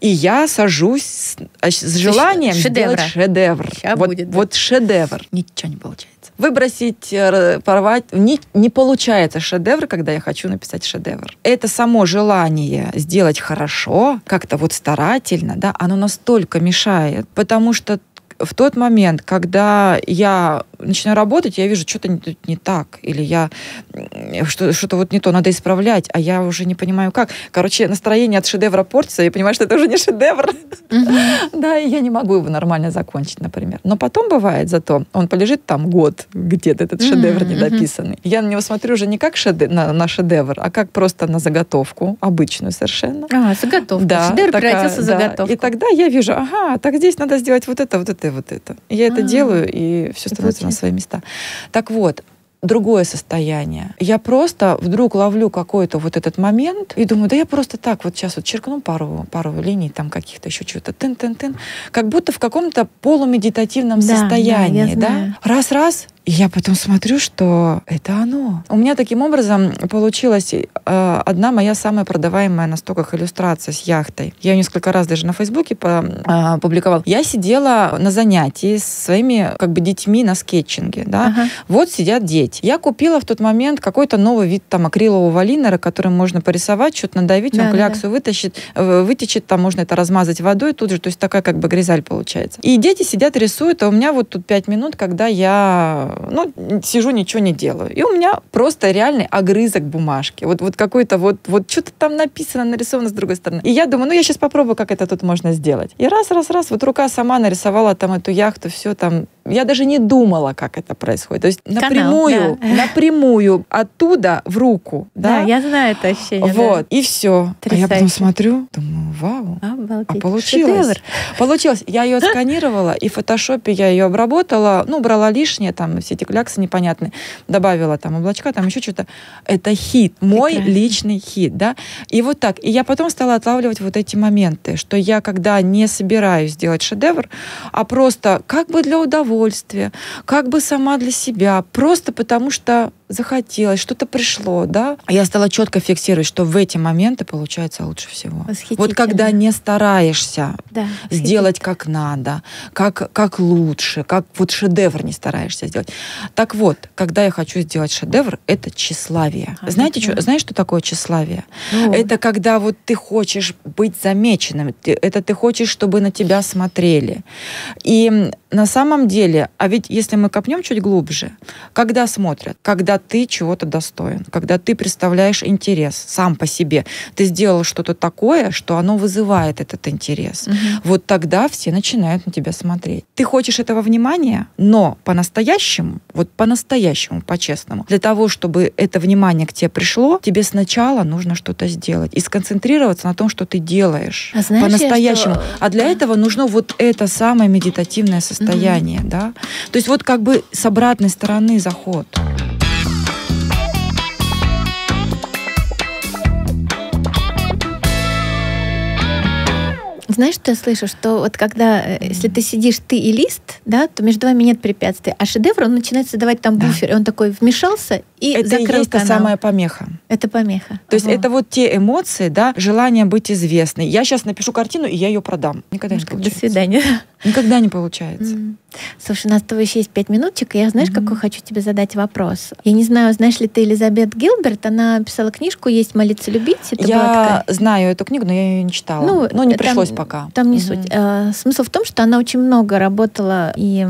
И я сажусь с, а, с желанием Шедевра. сделать шедевр. вот, будет, да. вот шедевр. Ничего не получается. Выбросить, э, порвать. Не, не получается шедевр, когда я хочу написать шедевр. Это само желание сделать хорошо, как-то вот старательно, да, оно настолько мешает, потому что в тот момент, когда я начинаю работать, я вижу, что-то не, не так, или я что, что-то вот не то, надо исправлять, а я уже не понимаю как. Короче, настроение от шедевра портится, я понимаю, что это уже не шедевр. Да, и я не могу его нормально закончить, например. Но потом бывает зато, он полежит там год где-то, этот шедевр недописанный. Я на него смотрю уже не как на шедевр, а как просто на заготовку, обычную совершенно.
А, заготовка. Шедевр превратился в заготовку.
И тогда я вижу, ага, так здесь надо сделать вот это, вот это, вот это. Я это делаю, и все становится на свои места. Так вот, другое состояние. Я просто вдруг ловлю какой-то вот этот момент и думаю, да я просто так вот сейчас вот черкну пару, пару линий, там каких-то еще чего-то, тын-тын-тын, как будто в каком-то полумедитативном да, состоянии, да? Раз-раз, и я потом смотрю, что это оно. У меня таким образом получилась э, одна моя самая продаваемая на стоках иллюстрация с яхтой. Я ее несколько раз даже на Фейсбуке по, э, публиковала. Я сидела на занятии с своими как бы детьми на скетчинге. Да? Ага. Вот сидят дети. Я купила в тот момент какой-то новый вид там акрилового линера, которым можно порисовать, что-то надавить, да, он кляксу да. вытащит, э, вытечет, там можно это размазать водой тут же. То есть такая как бы гризаль получается. И дети сидят, рисуют, а у меня вот тут пять минут, когда я ну, сижу, ничего не делаю. И у меня просто реальный огрызок бумажки. Вот, вот какой-то вот, вот что-то там написано, нарисовано с другой стороны. И я думаю, ну, я сейчас попробую, как это тут можно сделать. И раз, раз, раз, вот рука сама нарисовала там эту яхту, все там я даже не думала, как это происходит. То есть Канал, напрямую, да. напрямую оттуда в руку. Да,
да я знаю это ощущение.
Вот, да. и все. А я потом смотрю, думаю, вау, Обалдеть. а получилось. Шедевр. Получилось. Я ее сканировала, и в фотошопе я ее обработала, ну, брала лишнее, там, все эти кляксы непонятные, добавила там облачка, там еще что-то. Это хит, мой Прекрасно. личный хит, да. И вот так. И я потом стала отлавливать вот эти моменты, что я, когда не собираюсь делать шедевр, а просто как бы для удовольствия, как бы сама для себя, просто потому что захотелось, что-то пришло, да. Я стала четко фиксировать, что в эти моменты получается лучше всего. Вот когда не стараешься да, сделать как надо, как, как лучше, как вот шедевр не стараешься сделать. Так вот, когда я хочу сделать шедевр, это тщеславие. А, Знаете, что, знаешь, что такое тщеславие? Ну. Это когда вот ты хочешь быть замеченным, это ты хочешь, чтобы на тебя смотрели. И на самом деле, а ведь если мы копнем чуть глубже, когда смотрят, когда ты чего-то достоин, когда ты представляешь интерес сам по себе, ты сделал что-то такое, что оно вызывает этот интерес, угу. вот тогда все начинают на тебя смотреть. Ты хочешь этого внимания, но по-настоящему, вот по-настоящему, по-честному, для того, чтобы это внимание к тебе пришло, тебе сначала нужно что-то сделать и сконцентрироваться на том, что ты делаешь а по-настоящему. Что... А для этого нужно вот это самое медитативное состояние mm-hmm. да. То есть вот как бы с обратной стороны заход.
Знаешь, что я слышу? Что вот когда, э, если ты сидишь, ты и лист, да, то между вами нет препятствий. А шедевр, он начинает создавать там буфер, да. и он такой вмешался и
это
закрыл
и есть
канал.
та самая помеха.
Это помеха.
То есть это вот те эмоции, да, желание быть известной. Я сейчас напишу картину, и я ее продам. Никогда не получается.
До свидания.
Никогда не получается. Mm.
Слушай, у нас с тобой еще есть пять минуточек, и я, знаешь, mm-hmm. какой хочу тебе задать вопрос? Я не знаю, знаешь ли ты Элизабет Гилберт? Она писала книжку «Есть молиться, любить».
Это я знаю эту книгу, но я ее не читала. Ну, но не там, пришлось пока.
Там не mm-hmm. суть. А, смысл в том, что она очень много работала и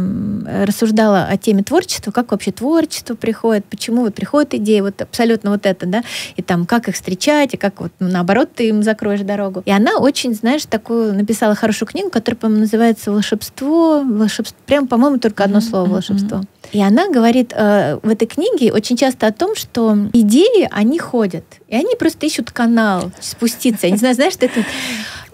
рассуждала о теме творчества, как вообще творчество приходит, почему вот приходит идея, вот абсолютно вот это, да, и там как их встречать, и как вот ну, наоборот ты им закроешь дорогу. И она очень, знаешь, такую написала хорошую книгу, которая, по-моему, называется «Волшебство», волшебство Прям, по-моему, только одно слово волшебство. И она говорит э, в этой книге очень часто о том, что идеи, они ходят. И они просто ищут канал спуститься. Я не знаю, знаешь, что это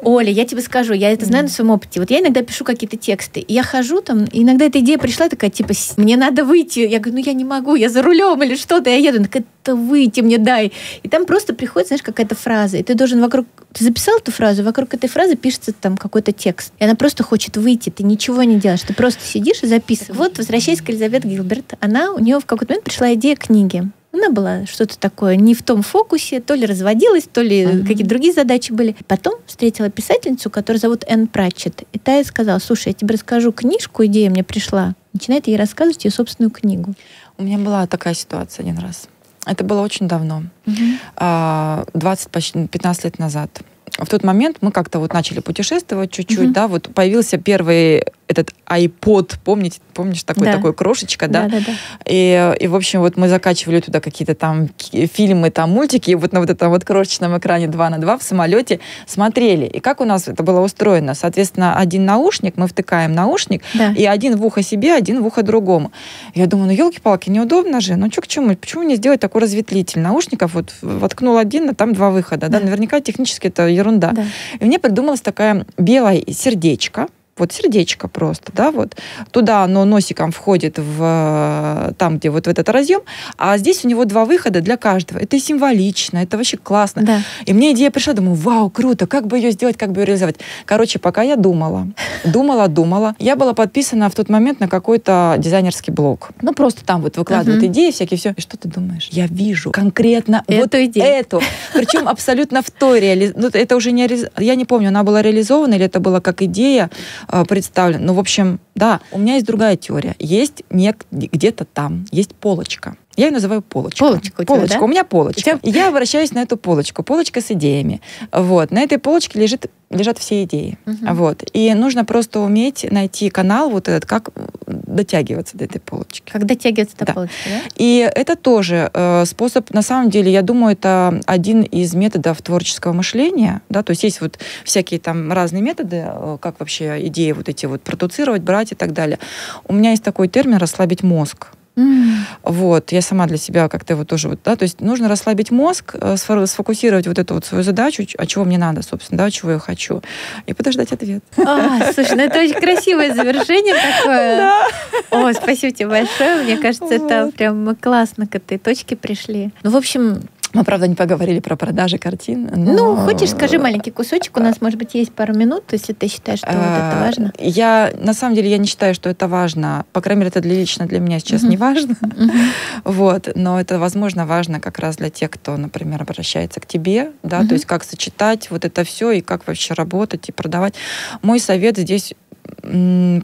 Оля, я тебе скажу, я это знаю на своем опыте. Вот я иногда пишу какие-то тексты, и я хожу там, и иногда эта идея пришла такая, типа, мне надо выйти. Я говорю, ну я не могу, я за рулем или что-то, я еду. Так это выйти мне дай. И там просто приходит, знаешь, какая-то фраза, и ты должен вокруг... Ты записал эту фразу, вокруг этой фразы пишется там какой-то текст. И она просто хочет выйти, ты ничего не делаешь, ты просто сидишь и записываешь. Вот, возвращаясь к Елизавет Гилберт, она, у нее в какой-то момент пришла идея книги. Она была что-то такое не в том фокусе, то ли разводилась, то ли uh-huh. какие-то другие задачи были. Потом встретила писательницу, которую зовут Энн Пратчет. И та ей сказала, слушай, я тебе расскажу книжку, идея мне пришла. Начинает ей рассказывать ее собственную книгу.
У меня была такая ситуация один раз. Это было очень давно, uh-huh. 20, почти 15 лет назад в тот момент мы как-то вот начали путешествовать чуть-чуть, mm-hmm. да, вот появился первый этот iPod, помните, помнишь, такой, да. такой крошечка, да? Да, да, да. И, и, в общем, вот мы закачивали туда какие-то там фильмы, там мультики, и вот на вот этом вот крошечном экране 2 на 2 в самолете смотрели. И как у нас это было устроено? Соответственно, один наушник, мы втыкаем наушник, да. и один в ухо себе, один в ухо другому. Я думаю, ну, елки-палки, неудобно же, ну, что к чему? Почему не сделать такой разветвитель наушников? Вот воткнул один, а там два выхода, да? да? Наверняка технически это ерунда. Да. И мне придумалась такая белое сердечко, вот сердечко просто, да, вот туда оно носиком входит в там, где вот в этот разъем, а здесь у него два выхода для каждого. Это символично, это вообще классно. Да. И мне идея пришла, думаю, вау, круто, как бы ее сделать, как бы ее реализовать. Короче, пока я думала, думала, думала, я была подписана в тот момент на какой-то дизайнерский блог. Ну, просто там вот выкладывают uh-huh. идеи всякие, все. И что ты думаешь? Я вижу конкретно эту вот идею. эту. Причем абсолютно в той реализации. Ну, это уже не... Я не помню, она была реализована или это была как идея Э, представлен. Ну, в общем, да, у меня есть другая теория. Есть не, где-то там, есть полочка. Я ее называю полочка.
Полочка у тебя,
полочка.
Да?
У меня полочка. Тебя... И я обращаюсь на эту полочку. Полочка с идеями. Вот. На этой полочке лежит, лежат все идеи. Угу. Вот. И нужно просто уметь найти канал вот этот, как дотягиваться до этой полочки.
Как дотягиваться до да. полочки, да?
И это тоже э, способ, на самом деле, я думаю, это один из методов творческого мышления, да, то есть есть вот всякие там разные методы, э, как вообще идеи вот эти вот продуцировать, брать, и так далее. У меня есть такой термин «расслабить мозг». Mm. Вот, я сама для себя как-то вот тоже вот, да, то есть нужно расслабить мозг, э, сфокусировать вот эту вот свою задачу, а чего мне надо, собственно, да, чего я хочу, и подождать ответ.
А, слушай, ну это очень красивое завершение такое. Да. О, спасибо тебе большое, мне кажется, это прям классно к этой точке пришли. Ну, в общем,
мы, правда, не поговорили про продажи картин.
Но... Ну, хочешь, скажи маленький кусочек. У нас, может быть, есть пару минут, если ты считаешь, что вот это а, важно.
Я, на самом деле, я не считаю, что это важно. По крайней мере, это для, лично для меня сейчас не важно. Вот. Но это, возможно, важно как раз для тех, кто, например, обращается к тебе. Да? То есть как сочетать вот это все и как вообще работать и продавать. Мой совет здесь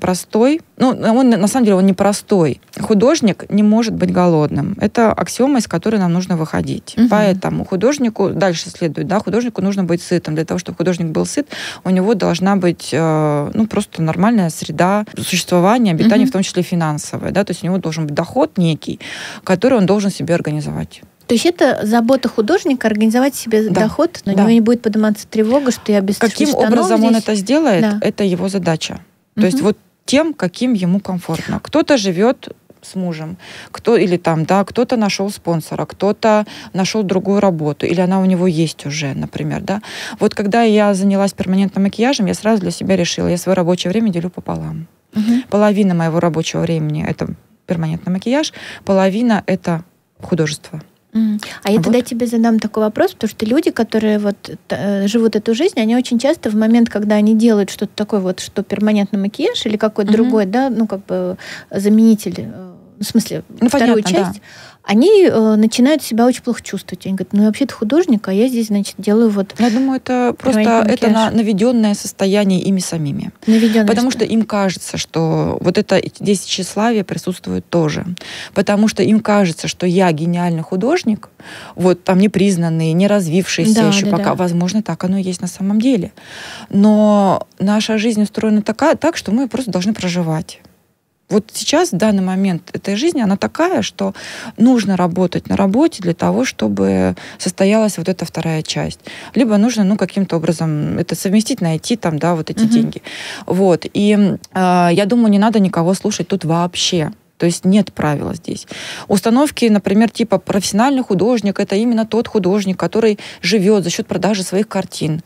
простой. Ну, он на самом деле он не простой. Художник не может быть голодным. Это аксиома, из которой нам нужно выходить. Угу. Поэтому художнику дальше следует, да, художнику нужно быть сытым. Для того, чтобы художник был сыт, у него должна быть, э, ну, просто нормальная среда существования, обитания, угу. в том числе финансовая, да, то есть у него должен быть доход некий, который он должен себе организовать.
То есть это забота художника организовать себе да. доход, но да. у него не будет подниматься тревога, что я без
Каким образом здесь? он это сделает, да. это его задача. То угу. есть вот тем, каким ему комфортно. Кто-то живет с мужем, кто или там, да, кто-то нашел спонсора, кто-то нашел другую работу, или она у него есть уже, например, да. Вот когда я занялась перманентным макияжем, я сразу для себя решила, я свое рабочее время делю пополам. Угу. Половина моего рабочего времени это перманентный макияж, половина это художество.
А я вот. тогда тебе задам такой вопрос, потому что люди, которые вот э, живут эту жизнь, они очень часто в момент, когда они делают что-то такое вот, что перманентный макияж или какой-то угу. другой, да, ну как бы заменитель, э, в смысле ну, вторую понятно, часть, да они э, начинают себя очень плохо чувствовать. Они говорят, ну я вообще-то художник, а я здесь, значит, делаю вот...
Я думаю, это просто это на, наведенное состояние ими самими. Наведенное Потому что? что им кажется, что вот это здесь тщеславие присутствует тоже. Потому что им кажется, что я гениальный художник, вот там непризнанный, не развившийся да, еще да, пока. Да. Возможно, так оно и есть на самом деле. Но наша жизнь устроена такая, так, что мы просто должны проживать. Вот сейчас, в данный момент этой жизни, она такая, что нужно работать на работе для того, чтобы состоялась вот эта вторая часть. Либо нужно, ну, каким-то образом это совместить, найти там, да, вот эти угу. деньги. Вот. И э, я думаю, не надо никого слушать тут вообще. То есть нет правила здесь. Установки, например, типа профессиональный художник, это именно тот художник, который живет за счет продажи своих картин.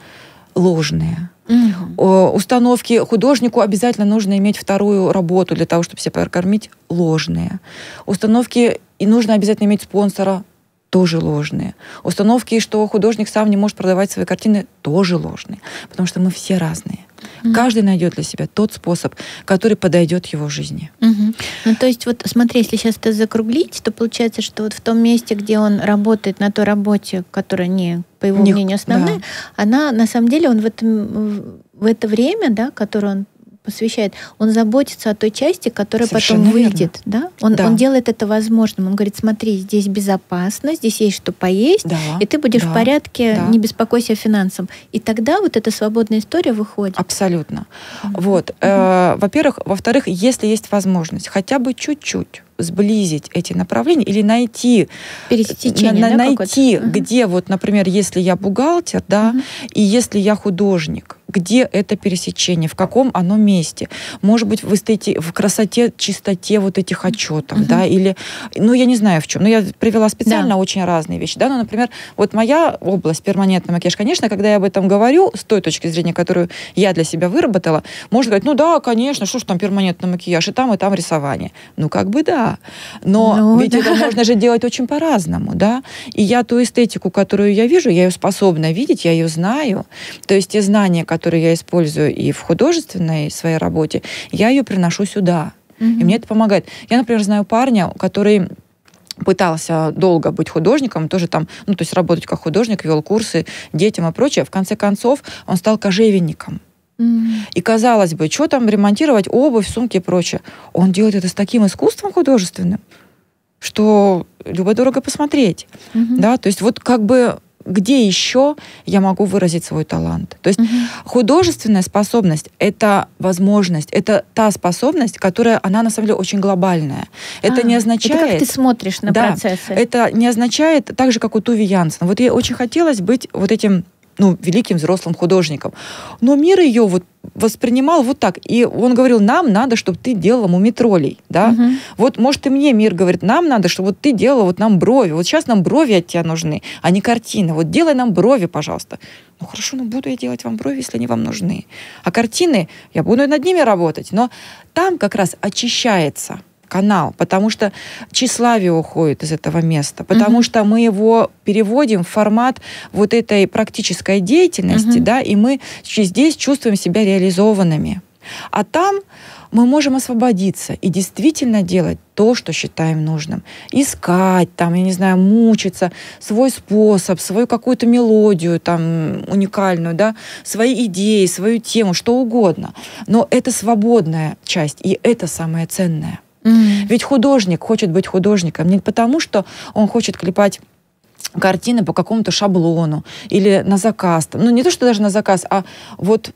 Ложные. Угу. Установки художнику обязательно нужно иметь вторую работу для того, чтобы себя прокормить, ложные. Установки и нужно обязательно иметь спонсора, тоже ложные. Установки, что художник сам не может продавать свои картины, тоже ложные. Потому что мы все разные. Mm-hmm. Каждый найдет для себя тот способ, который подойдет его жизни.
Mm-hmm. Ну, то есть, вот смотри, если сейчас это закруглить, то получается, что вот в том месте, где он работает на той работе, которая не, по его не, мнению, основная, да. она на самом деле он в, этом, в это время, да, которое он посвящает, он заботится о той части, которая Совершенно потом выйдет. Да? Он, да. он делает это возможным. Он говорит, смотри, здесь безопасно, здесь есть что поесть, да. и ты будешь да. в порядке, да. не беспокойся о финансах. И тогда вот эта свободная история выходит.
Абсолютно. Mm-hmm. Вот. Mm-hmm. Э, во-первых. Во-вторых, если есть возможность хотя бы чуть-чуть сблизить эти направления или найти,
Пересечение, на,
да, найти, где вот, например, если я бухгалтер, да, угу. и если я художник, где это пересечение, в каком оно месте. Может быть, в, эстете, в красоте, чистоте вот этих отчетов, угу. да, или, ну, я не знаю в чем. Но я привела специально да. очень разные вещи, да, ну, например, вот моя область, перманентный макияж, конечно, когда я об этом говорю, с той точки зрения, которую я для себя выработала, можно говорить, ну, да, конечно, что ж там перманентный макияж, и там, и там рисование. Ну, как бы да, но ну, ведь да. это можно же делать очень по-разному, да. И я ту эстетику, которую я вижу, я ее способна видеть, я ее знаю. То есть те знания, которые я использую и в художественной своей работе, я ее приношу сюда. Угу. И мне это помогает. Я, например, знаю парня, который пытался долго быть художником, тоже там, ну, то есть работать как художник, вел курсы детям и прочее. В конце концов, он стал кожевенником. И казалось бы, что там ремонтировать обувь, сумки и прочее. Он делает это с таким искусством художественным, что любо-дорого посмотреть. Mm-hmm. Да, то есть вот как бы где еще я могу выразить свой талант. То есть угу. художественная способность — это возможность, это та способность, которая, она на самом деле очень глобальная. Это а, не означает...
Это как ты смотришь на да, процессы.
Это не означает, так же, как у Туви Янсен. Вот ей очень хотелось быть вот этим ну, великим взрослым художником. Но мир ее вот воспринимал вот так. И он говорил, нам надо, чтобы ты делала мумитролей, да. Угу. Вот, может, и мне мир говорит, нам надо, чтобы вот ты делала вот нам брови. Вот сейчас нам брови от тебя нужны, а не картины. Вот делай нам брови, пожалуйста. Ну хорошо, ну буду я делать вам брови, если они вам нужны. А картины, я буду над ними работать. Но там как раз очищается канал, потому что тщеславие уходит из этого места, потому mm-hmm. что мы его переводим в формат вот этой практической деятельности, mm-hmm. да, и мы здесь чувствуем себя реализованными. А там мы можем освободиться и действительно делать то, что считаем нужным. Искать, там, я не знаю, мучиться, свой способ, свою какую-то мелодию там уникальную, да, свои идеи, свою тему, что угодно. Но это свободная часть, и это самое ценное. Mm. Ведь художник хочет быть художником не потому, что он хочет клепать картины по какому-то шаблону или на заказ. Ну, не то, что даже на заказ, а вот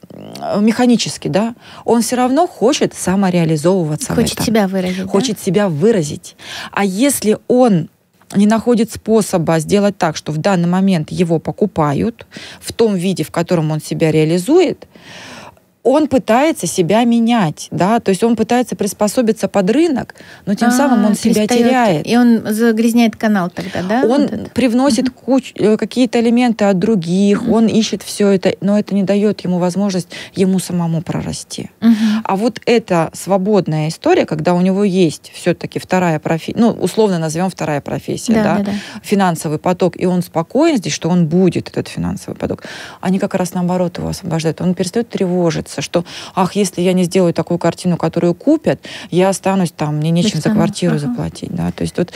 механически, да. Он все равно хочет самореализовываться.
Хочет себя выразить.
Хочет
да?
себя выразить. А если он не находит способа сделать так, что в данный момент его покупают в том виде, в котором он себя реализует, он пытается себя менять, да, то есть он пытается приспособиться под рынок, но тем а, самым он себя теряет.
И он загрязняет канал тогда, да?
Он вот привносит угу. куч, э, какие-то элементы от других, угу. он ищет все это, но это не дает ему возможность ему самому прорасти. Угу. А вот эта свободная история, когда у него есть все-таки вторая профессия, ну, условно назовем вторая профессия, да, да, да, да, финансовый поток, и он спокоен здесь, что он будет, этот финансовый поток, они как раз наоборот его освобождают. Он перестает тревожиться, боятся, что, ах, если я не сделаю такую картину, которую купят, я останусь там, мне нечем за квартиру ага. заплатить. Да? То есть вот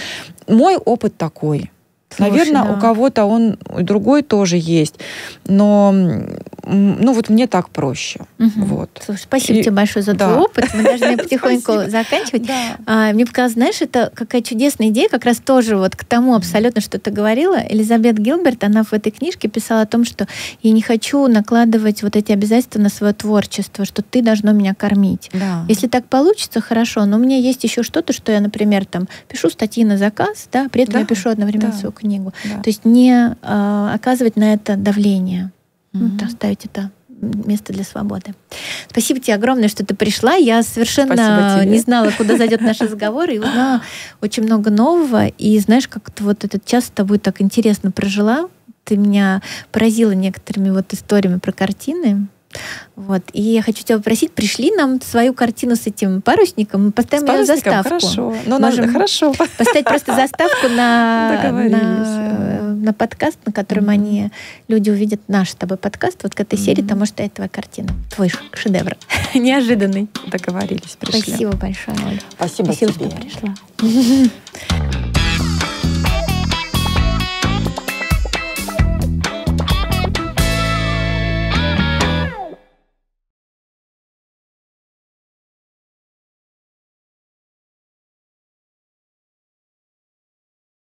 мой опыт такой. Слушай, Наверное, да. у кого-то он другой тоже есть, но ну вот мне так проще. Угу. Вот.
Слушай, спасибо и, тебе большое за да. твой опыт. Мы должны потихоньку заканчивать. Да. А, мне показалось, знаешь, это какая чудесная идея, как раз тоже вот к тому абсолютно, что ты говорила. Элизабет Гилберт, она в этой книжке писала о том, что я не хочу накладывать вот эти обязательства на свое творчество, что ты должно меня кормить. Да. Если так получится, хорошо, но у меня есть еще что-то, что я, например, там пишу статьи на заказ, да, при этом да. я пишу одновременно да. свою книгу. Да. То есть не э, оказывать на это давление, mm-hmm. вот, оставить это место для свободы. Спасибо тебе огромное, что ты пришла. Я совершенно не знала, куда зайдет наш разговор, и узнала очень много нового. И знаешь, как то вот этот час с тобой так интересно прожила. Ты меня поразила некоторыми вот историями про картины. Вот. И я хочу тебя попросить, пришли нам свою картину с этим парусником, мы поставим ее заставку.
Хорошо. Ну, Можем надо, хорошо.
Поставить просто заставку на, на, на подкаст, на котором они, люди увидят наш с тобой подкаст. Вот к этой серии там может стоять твоя картина. Твой шедевр. Неожиданный.
Договорились, пришли.
Спасибо большое, Оля.
Спасибо, Спасибо
тебе. что пришла.